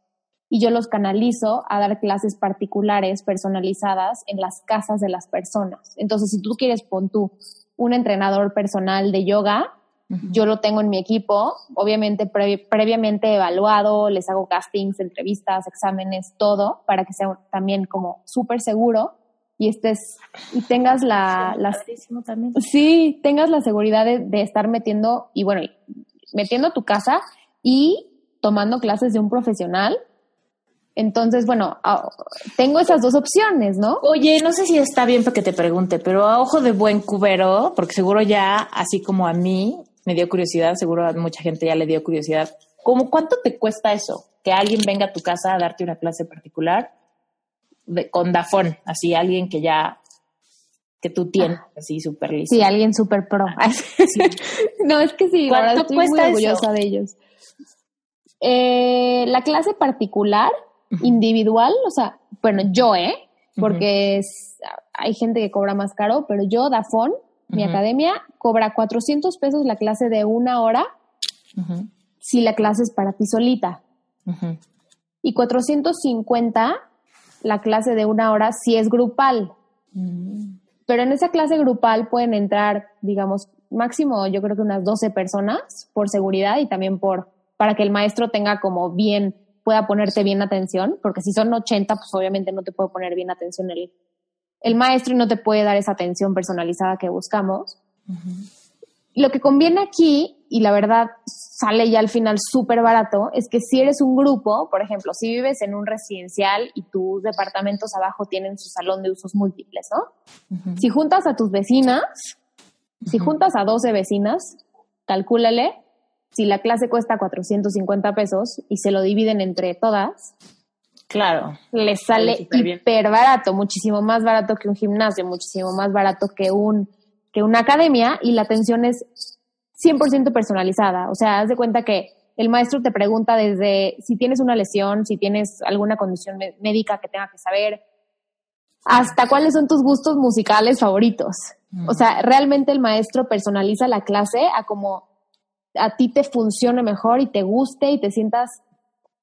y yo los canalizo a dar clases particulares, personalizadas en las casas de las personas. Entonces, si tú quieres, pon tú un entrenador personal de yoga, yo lo tengo en mi equipo, obviamente previamente evaluado, les hago castings, entrevistas, exámenes, todo, para que sea también como súper seguro y estés y tengas la, sí, tengas la seguridad de, de, estar metiendo y bueno metiendo tu casa y tomando clases de un profesional. Entonces, bueno, tengo esas dos opciones, ¿no? Oye, no sé si está bien para que te pregunte, pero a ojo de buen cubero, porque seguro ya, así como a mí, me dio curiosidad, seguro a mucha gente ya le dio curiosidad. ¿Cómo cuánto te cuesta eso? Que alguien venga a tu casa a darte una clase particular de, con Dafón, así alguien que ya que tú tienes, ah. así súper listo. Sí, alguien súper pro. Ah, no, es que sí, ¿Cuánto estoy muy orgullosa de ellos. Eh, la clase particular, individual, o sea, bueno, yo, ¿eh? Porque hay gente que cobra más caro, pero yo, Dafón, mi academia, cobra 400 pesos la clase de una hora si la clase es para ti solita. Y 450 la clase de una hora si es grupal. Mm. Pero en esa clase grupal pueden entrar, digamos, máximo yo creo que unas 12 personas por seguridad y también por para que el maestro tenga como bien, pueda ponerte bien atención, porque si son 80, pues obviamente no te puede poner bien atención el, el maestro no te puede dar esa atención personalizada que buscamos. Lo que conviene aquí, y la verdad sale ya al final súper barato, es que si eres un grupo, por ejemplo, si vives en un residencial y tus departamentos abajo tienen su salón de usos múltiples, ¿no? Si juntas a tus vecinas, si juntas a 12 vecinas, calcúlale, si la clase cuesta 450 pesos y se lo dividen entre todas, Claro. Les sale hiper barato, muchísimo más barato que un gimnasio, muchísimo más barato que un que una academia y la atención es 100% personalizada. O sea, haz de cuenta que el maestro te pregunta desde si tienes una lesión, si tienes alguna condición médica que tenga que saber, hasta cuáles son tus gustos musicales favoritos. O sea, realmente el maestro personaliza la clase a como a ti te funcione mejor y te guste y te sientas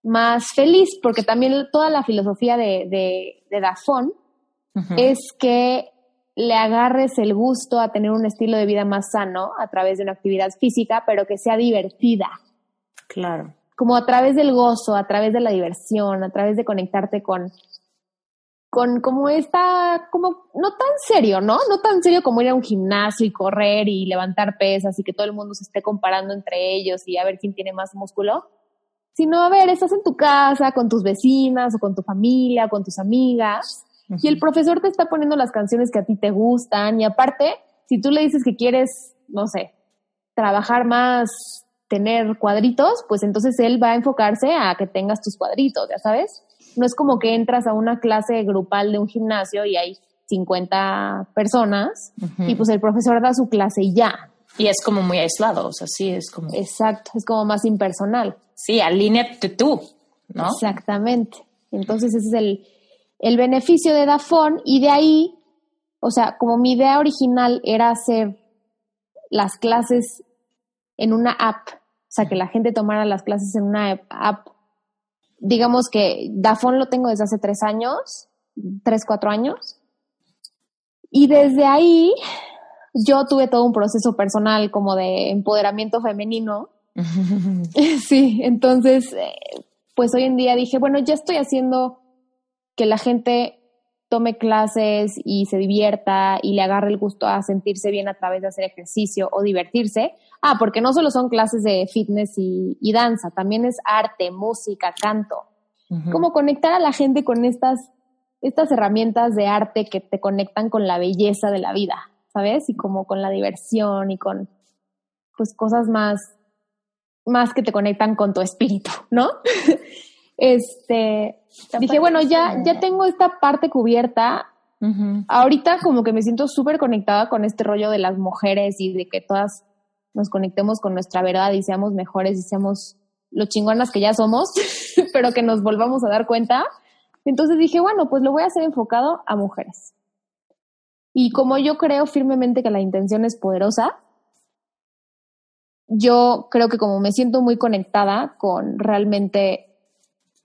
más feliz, porque también toda la filosofía de, de, de Dafón es que le agarres el gusto a tener un estilo de vida más sano a través de una actividad física, pero que sea divertida. Claro. Como a través del gozo, a través de la diversión, a través de conectarte con, con como esta, como no tan serio, ¿no? No tan serio como ir a un gimnasio y correr y levantar pesas y que todo el mundo se esté comparando entre ellos y a ver quién tiene más músculo, sino a ver, estás en tu casa con tus vecinas o con tu familia, con tus amigas y el profesor te está poniendo las canciones que a ti te gustan y aparte, si tú le dices que quieres, no sé, trabajar más, tener cuadritos, pues entonces él va a enfocarse a que tengas tus cuadritos, ya sabes. No es como que entras a una clase grupal de un gimnasio y hay 50 personas y pues el profesor da su clase y ya. Y es como muy aislado, o sea, sí, es como... Exacto, es como más impersonal. Sí, alíneate tú, ¿no? Exactamente. Entonces ese es el, el beneficio de Dafón y de ahí, o sea, como mi idea original era hacer las clases en una app, o sea, que la gente tomara las clases en una app, digamos que Dafón lo tengo desde hace tres años, tres, cuatro años, y desde ahí yo tuve todo un proceso personal como de empoderamiento femenino. sí, entonces, eh, pues hoy en día dije, bueno, ya estoy haciendo que la gente tome clases y se divierta y le agarre el gusto a sentirse bien a través de hacer ejercicio o divertirse. Ah, porque no solo son clases de fitness y, danza, también es arte, música, canto. Como conectar a la gente con estas, estas herramientas de arte que te conectan con la belleza de la vida, ¿sabes? Y como con la diversión y con pues cosas más, más que te conectan con tu espíritu, ¿no? este, dije, bueno, ya, ya tengo esta parte cubierta. Ahorita como que me siento súper conectada con este rollo de las mujeres y de que todas nos conectemos con nuestra verdad y seamos mejores y seamos lo chingonas que ya somos, pero que nos volvamos a dar cuenta. Entonces dije, bueno, pues lo voy a hacer enfocado a mujeres. Y como yo creo firmemente que la intención es poderosa, yo creo que como me siento muy conectada con realmente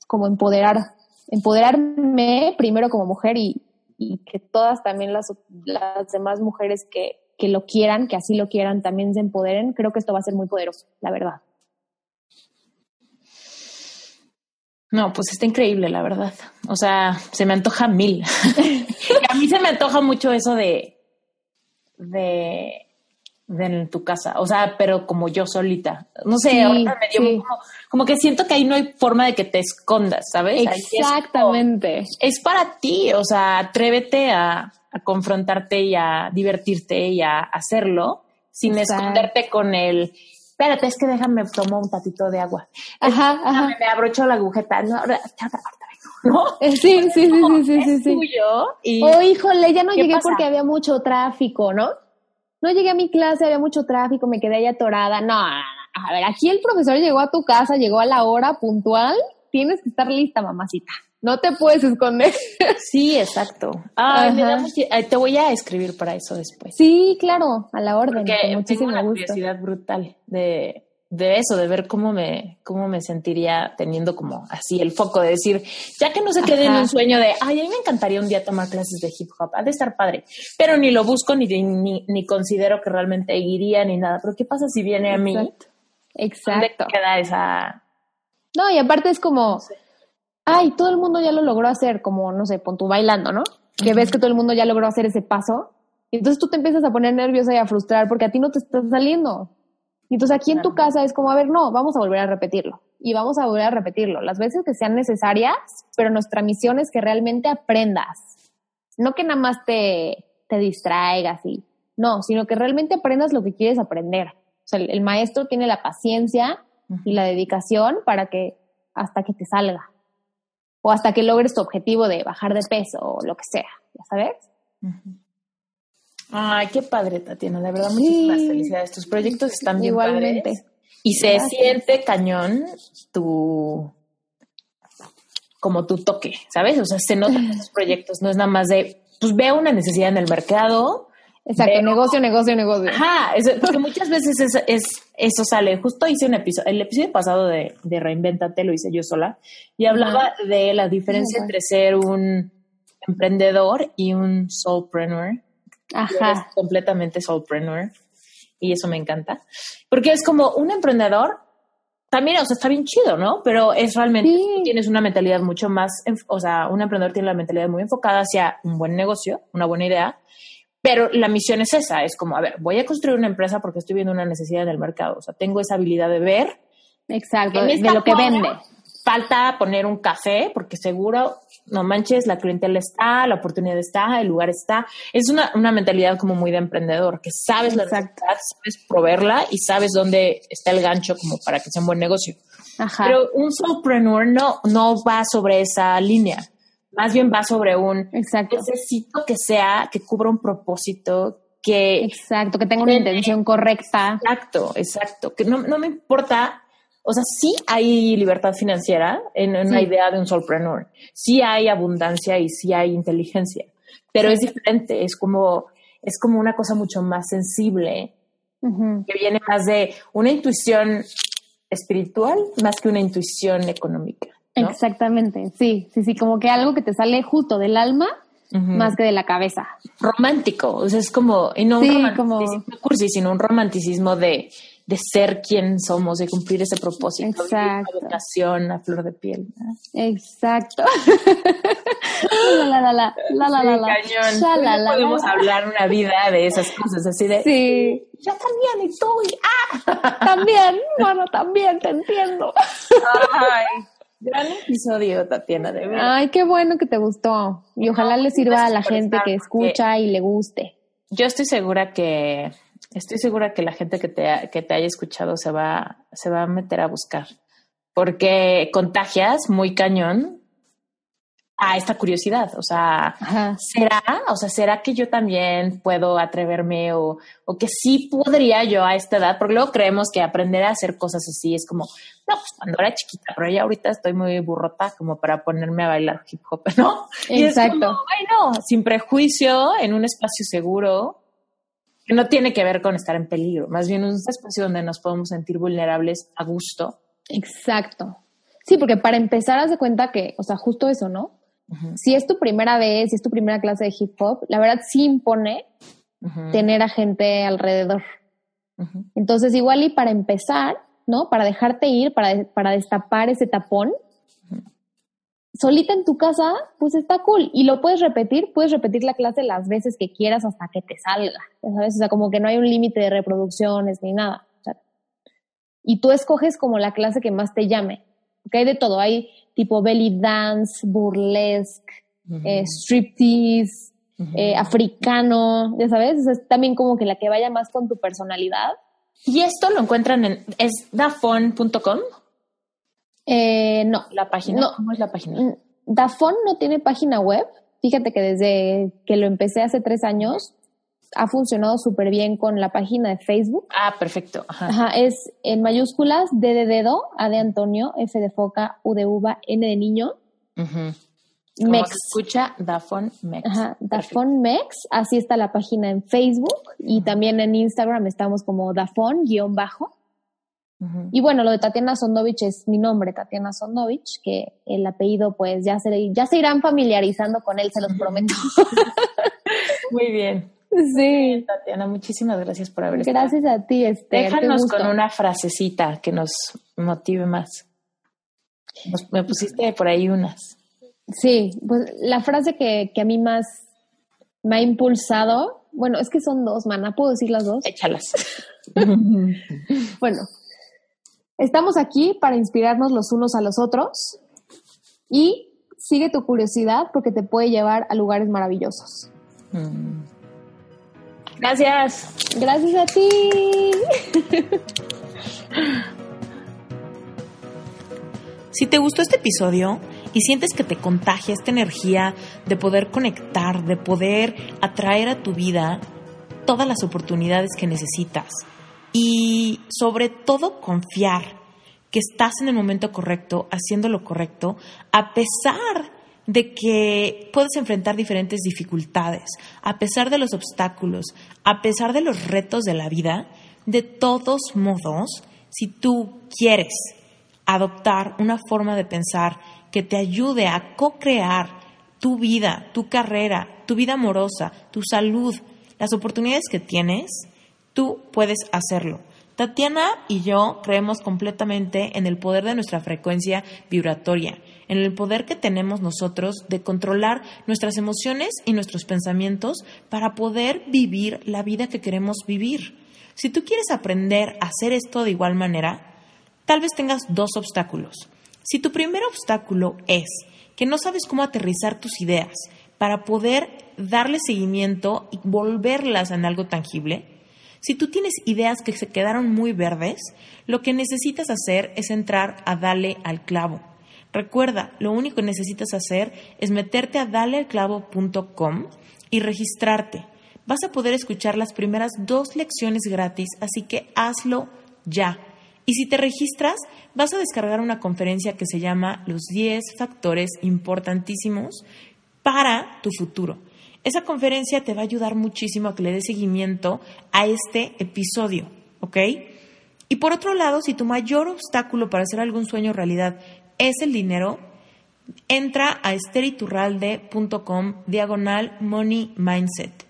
como empoderar, empoderarme primero como mujer y, que todas también las, las demás mujeres que, que lo quieran, que así lo quieran, también se empoderen, creo que esto va a ser muy poderoso, la verdad. No, pues está increíble, la verdad. O sea, se me antoja mil. a mí se me antoja mucho eso de, de en tu casa, o sea, pero como yo solita. No sé, ahorita me dio como, que siento que ahí no hay forma de que te escondas, ¿sabes? Exactamente. Es, para ti, o sea, atrévete a, confrontarte y a divertirte y a hacerlo sin esconderte con el espérate, es que déjame tomar un patito de agua. Ajá, ajá. Me abrocho la agujeta. No, ahorita, ¿no? Sí, sí, sí, sí, sí, sí, sí. Tuyo y oh, híjole, ya no llegué porque había mucho tráfico, ¿no? No llegué a mi clase, había mucho tráfico, me quedé ahí atorada. No, a ver, aquí el profesor llegó a tu casa, llegó a la hora puntual, tienes que estar lista, mamacita. No te puedes esconder. Sí, exacto. Ay, me te voy a escribir para eso después. Sí, claro, a la orden. Porque con tengo una curiosidad brutal de, de eso, de ver cómo me, cómo me sentiría teniendo como así el foco de decir, ya que no se quede en un sueño de, ay, a mí me encantaría un día tomar clases de hip hop, ha de estar padre, pero ni lo busco ni, ni, ni considero que realmente iría ni nada. Pero ¿qué pasa si viene a mí? Exacto. ¿Dónde queda esa? No, y aparte es como, ay, todo el mundo ya lo logró hacer, como, no sé, pon tu bailando, ¿no? Que ves que todo el mundo ya logró hacer ese paso. Y entonces tú te empiezas a poner nerviosa y a frustrar porque a ti no te está saliendo. Y entonces aquí en tu casa es como, a ver, no, vamos a volver a repetirlo. Y vamos a volver a repetirlo las veces que sean necesarias, pero nuestra misión es que realmente aprendas. No que nada más te, te distraigas y, no, sino que realmente aprendas lo que quieres aprender. O sea, el, maestro tiene la paciencia y la dedicación para que, hasta que te salga. O hasta que logres tu objetivo de bajar de peso o lo que sea, ¿ya sabes? Ay, qué padre, Tatiana. De verdad, muchísimas felicidades. Tus proyectos están bien Igualmente. Y se siente cañón tu como tu toque, ¿sabes? O sea, se nota en tus proyectos, no es nada más de, pues veo una necesidad en el mercado. Exacto, negocio, negocio, negocio. Ajá, porque muchas veces es, eso sale. Justo hice un episodio, el episodio pasado de, de Reinventate lo hice yo sola y hablaba de la diferencia entre ser un emprendedor y un soulpreneur Ajá. completamente soulpreneur y eso me encanta. Porque es como un emprendedor, también, o sea, está bien chido, ¿no? Pero es realmente, tienes una mentalidad mucho más, o sea, un emprendedor tiene la mentalidad muy enfocada hacia un buen negocio, una buena idea, pero la misión es esa, es como, a ver, voy a construir una empresa porque estoy viendo una necesidad en el mercado, o sea, tengo esa habilidad de ver. Exacto, de lo que vende. Falta poner un café porque seguro no manches, la clientela está, la oportunidad está, el lugar está. Es una, una mentalidad como muy de emprendedor, que sabes la necesidad, sabes proveerla y sabes dónde está el gancho como para que sea un buen negocio. Pero un soulpreneur no, no va sobre esa línea. Más bien va sobre un Exacto. necesito que sea, que cubra un propósito, que... Exacto, que tenga una intención correcta. Exacto, exacto. Que no, no me importa o sea, sí hay libertad financiera en, una idea de un solpreneur. Sí hay abundancia y sí hay inteligencia, pero es diferente. Es como, es como una cosa mucho más sensible que viene más de una intuición espiritual más que una intuición económica. Exactamente, sí, sí, sí, como que algo que te sale justo del alma más que de la cabeza. Romántico, o sea, es como, y no un romanticismo cursi, sino un romanticismo de de ser quien somos, de cumplir ese propósito, Exacto. de vocación a flor de piel. Exacto. la, la, la, la, la, la, la, cañón. la, la, podemos hablar una vida de esas cosas, así de... Sí. Yo también estoy. ¡Ah! También, bueno, también te entiendo. Ay. Gran episodio, Tatiana, de verdad. Ay, qué bueno que te gustó. Y ojalá le sirva a la gente que escucha y le guste. Yo estoy segura que Estoy segura que la gente que te, que te haya escuchado se va, se va a meter a buscar, porque contagias muy cañón a esta curiosidad. O sea, ¿será? O sea, ¿será que yo también puedo atreverme o, o, que sí podría yo a esta edad? Porque luego creemos que aprender a hacer cosas así es como, no, pues cuando era chiquita, pero ya ahorita estoy muy burrota como para ponerme a bailar hip hop, ¿no? Exacto. Y es como, sin prejuicio, en un espacio seguro, que no tiene que ver con estar en peligro, más bien un espacio donde nos podemos sentir vulnerables a gusto. Exacto. Sí, porque para empezar, haz de cuenta que, o sea, justo eso, ¿no? Si es tu primera vez, si es tu primera clase de hip hop, la verdad sí impone tener a gente alrededor. Entonces, igual y para empezar, ¿no? Para dejarte ir, para, para destapar ese tapón, solita en tu casa, pues está cool. Y lo puedes repetir, puedes repetir la clase las veces que quieras hasta que te salga, ¿sabes? O sea, como que no hay un límite de reproducciones ni nada. y tú escoges como la clase que más te llame. Porque hay de todo, hay tipo belly dance, burlesque, eh, striptease, eh, africano, ya sabes, es también como que la que vaya más con tu personalidad. ¿Y esto lo encuentran en es dafon.com? Eh, no. ¿La página? No. ¿Cómo es la página? Mm, Dafon no tiene página web. Fíjate que desde que lo empecé hace tres años, ha funcionado súper bien con la página de Facebook. Ah, perfecto. Ajá. es en mayúsculas D de dedo, A de Antonio, F de foca, U de uva, N de niño. Mex. escucha Dafon Mex. Ajá, Dafon Mex, así está la página en Facebook y también en Instagram estamos como Dafon guion bajo. Y bueno, lo de Tatiana Sondovich es mi nombre, Tatiana Sondovich, que el apellido pues ya se, ya se irán familiarizando con él, se los prometo. Muy bien. Sí. Tatiana, muchísimas gracias por haber estado. Gracias a ti, Esther. Déjanos con una frasecita que nos motive más. me pusiste por ahí unas. Sí, pues la frase que, que a mí más me ha impulsado, bueno, es que son dos, mana, ¿puedo decir las dos? Échalas. bueno, estamos aquí para inspirarnos los unos a los otros y sigue tu curiosidad porque te puede llevar a lugares maravillosos. Mm. Gracias. Gracias a ti. si te gustó este episodio, y sientes que te contagia esta energía de poder conectar, de poder atraer a tu vida todas las oportunidades que necesitas y sobre todo confiar que estás en el momento correcto, haciendo lo correcto, a pesar de que puedes enfrentar diferentes dificultades, a pesar de los obstáculos, a pesar de los retos de la vida, de todos modos, si tú quieres adoptar una forma de pensar que te ayude a co-crear tu vida, tu carrera, tu vida amorosa, tu salud, las oportunidades que tienes, tú puedes hacerlo. Tatiana y yo creemos completamente en el poder de nuestra frecuencia vibratoria, en el poder que tenemos nosotros de controlar nuestras emociones y nuestros pensamientos para poder vivir la vida que queremos vivir. Si tú quieres aprender a hacer esto de igual manera, tal vez tengas dos obstáculos. Si tu primer obstáculo es que no sabes cómo aterrizar tus ideas para poder darle seguimiento y volverlas en algo tangible, si tú tienes ideas que se quedaron muy verdes, lo que necesitas hacer es entrar a Dale al clavo. Recuerda, lo único que necesitas hacer es meterte a dalealclavo.com y registrarte. Vas a poder escuchar las primeras dos lecciones gratis, así que hazlo ya. Y si te registras, vas a descargar una conferencia que se llama Los 10 factores importantísimos para tu futuro. Esa conferencia te va a ayudar muchísimo a que le des seguimiento a este episodio, ¿ok? Y por otro lado, si tu mayor obstáculo para hacer algún sueño realidad es el dinero, entra a esteriturralde.com diagonal money mindset.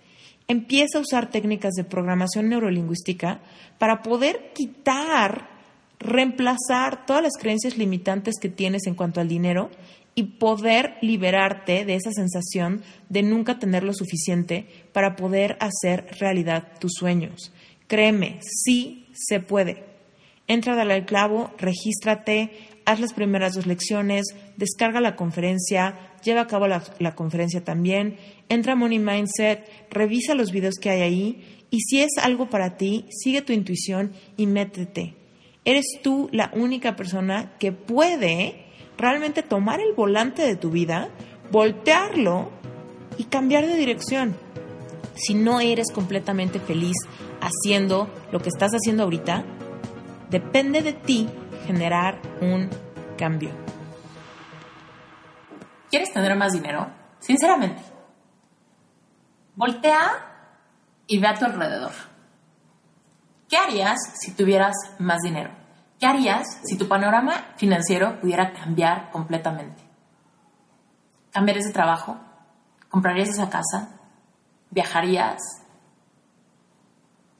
Empieza a usar técnicas de programación neurolingüística para poder quitar reemplazar todas las creencias limitantes que tienes en cuanto al dinero y poder liberarte de esa sensación de nunca tener lo suficiente para poder hacer realidad tus sueños. Créeme, sí se puede. Entra al clavo, regístrate, haz las primeras dos lecciones, descarga la conferencia, lleva a cabo la, conferencia también, entra a Money Mindset, revisa los videos que hay ahí y si es algo para ti, sigue tu intuición y métete eres tú la única persona que puede realmente tomar el volante de tu vida, voltearlo y cambiar de dirección. Si no eres completamente feliz haciendo lo que estás haciendo ahorita, depende de ti generar un cambio. ¿Quieres tener más dinero? Sinceramente. Voltea y ve a tu alrededor. ¿Qué harías si tuvieras más dinero? ¿Qué harías si tu panorama financiero pudiera cambiar completamente? ¿Cambiarías de trabajo? ¿Comprarías esa casa? ¿Viajarías?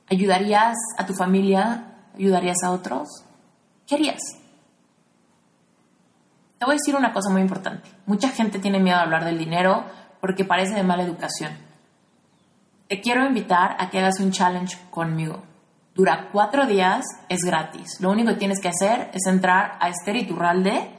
¿Ayudarías a tu familia? ¿Ayudarías a otros? ¿Qué harías? Te voy a decir una cosa muy importante. Mucha gente tiene miedo a hablar del dinero porque parece de mala educación. Te quiero invitar a que hagas un challenge conmigo. Dura cuatro días, es gratis. Lo único que tienes que hacer es entrar a Esther Iturralde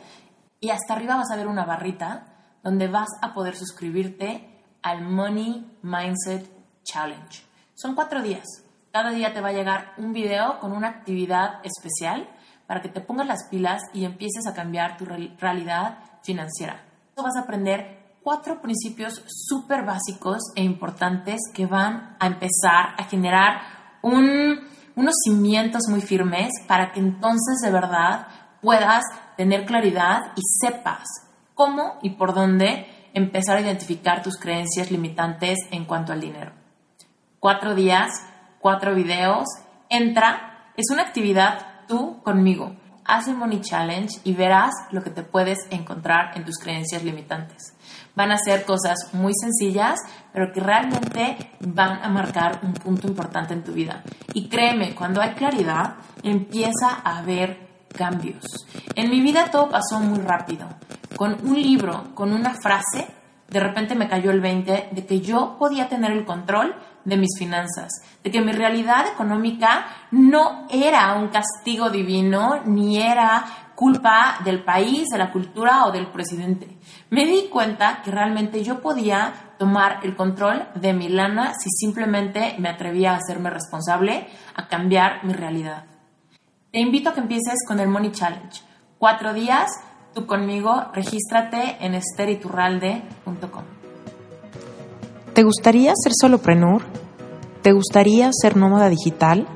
y hasta arriba vas a ver una barrita donde vas a poder suscribirte al Money Mindset Challenge. Son cuatro días. Cada día te va a llegar un video con una actividad especial para que te pongas las pilas y empieces a cambiar tu realidad financiera. Vas a aprender cuatro principios súper básicos e importantes que van a empezar a generar unos cimientos muy firmes para que entonces de verdad puedas tener claridad y sepas cómo y por dónde empezar a identificar tus creencias limitantes en cuanto al dinero. Cuatro días, cuatro videos, entra, es una actividad tú conmigo. Haz el Money Challenge y verás lo que te puedes encontrar en tus creencias limitantes. Van a ser cosas muy sencillas, pero que realmente van a marcar un punto importante en tu vida. Y créeme, cuando hay claridad, empieza a haber cambios. En mi vida todo pasó muy rápido. Con un libro, con una frase, de repente me cayó el 20 de que yo podía tener el control de mis finanzas, de que mi realidad económica no era un castigo divino, ni era culpa del país, de la cultura o del presidente. Me di cuenta que realmente yo podía tomar el control de mi lana si simplemente me atrevía a hacerme responsable, a cambiar mi realidad. Te invito a que empieces con el Money Challenge. Cuatro días, tú conmigo, regístrate en esteriturralde.com. ¿Te gustaría ser soloprenur? ¿Te gustaría ser nómada digital?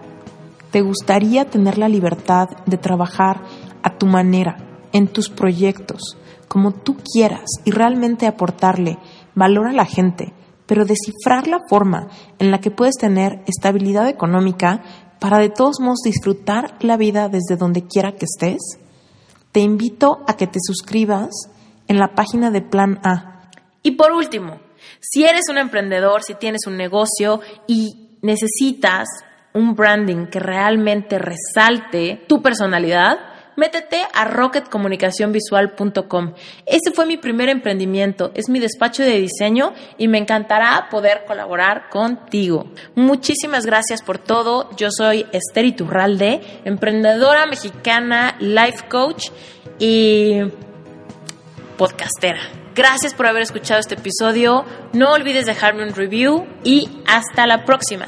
¿Te gustaría tener la libertad de trabajar a tu manera, en tus proyectos, como tú quieras y realmente aportarle valor a la gente, pero descifrar la forma en la que puedes tener estabilidad económica para de todos modos disfrutar la vida desde donde quiera que estés, te invito a que te suscribas en la página de Plan A. Y por último, si eres un emprendedor, si tienes un negocio y necesitas un branding que realmente resalte tu personalidad, métete a rocketcomunicacionvisual.com. Ese fue mi primer emprendimiento, es mi despacho de diseño y me encantará poder colaborar contigo. Muchísimas gracias por todo. Yo soy Esther Iturralde, emprendedora mexicana, life coach y podcastera. Gracias por haber escuchado este episodio. No olvides dejarme un review y hasta la próxima.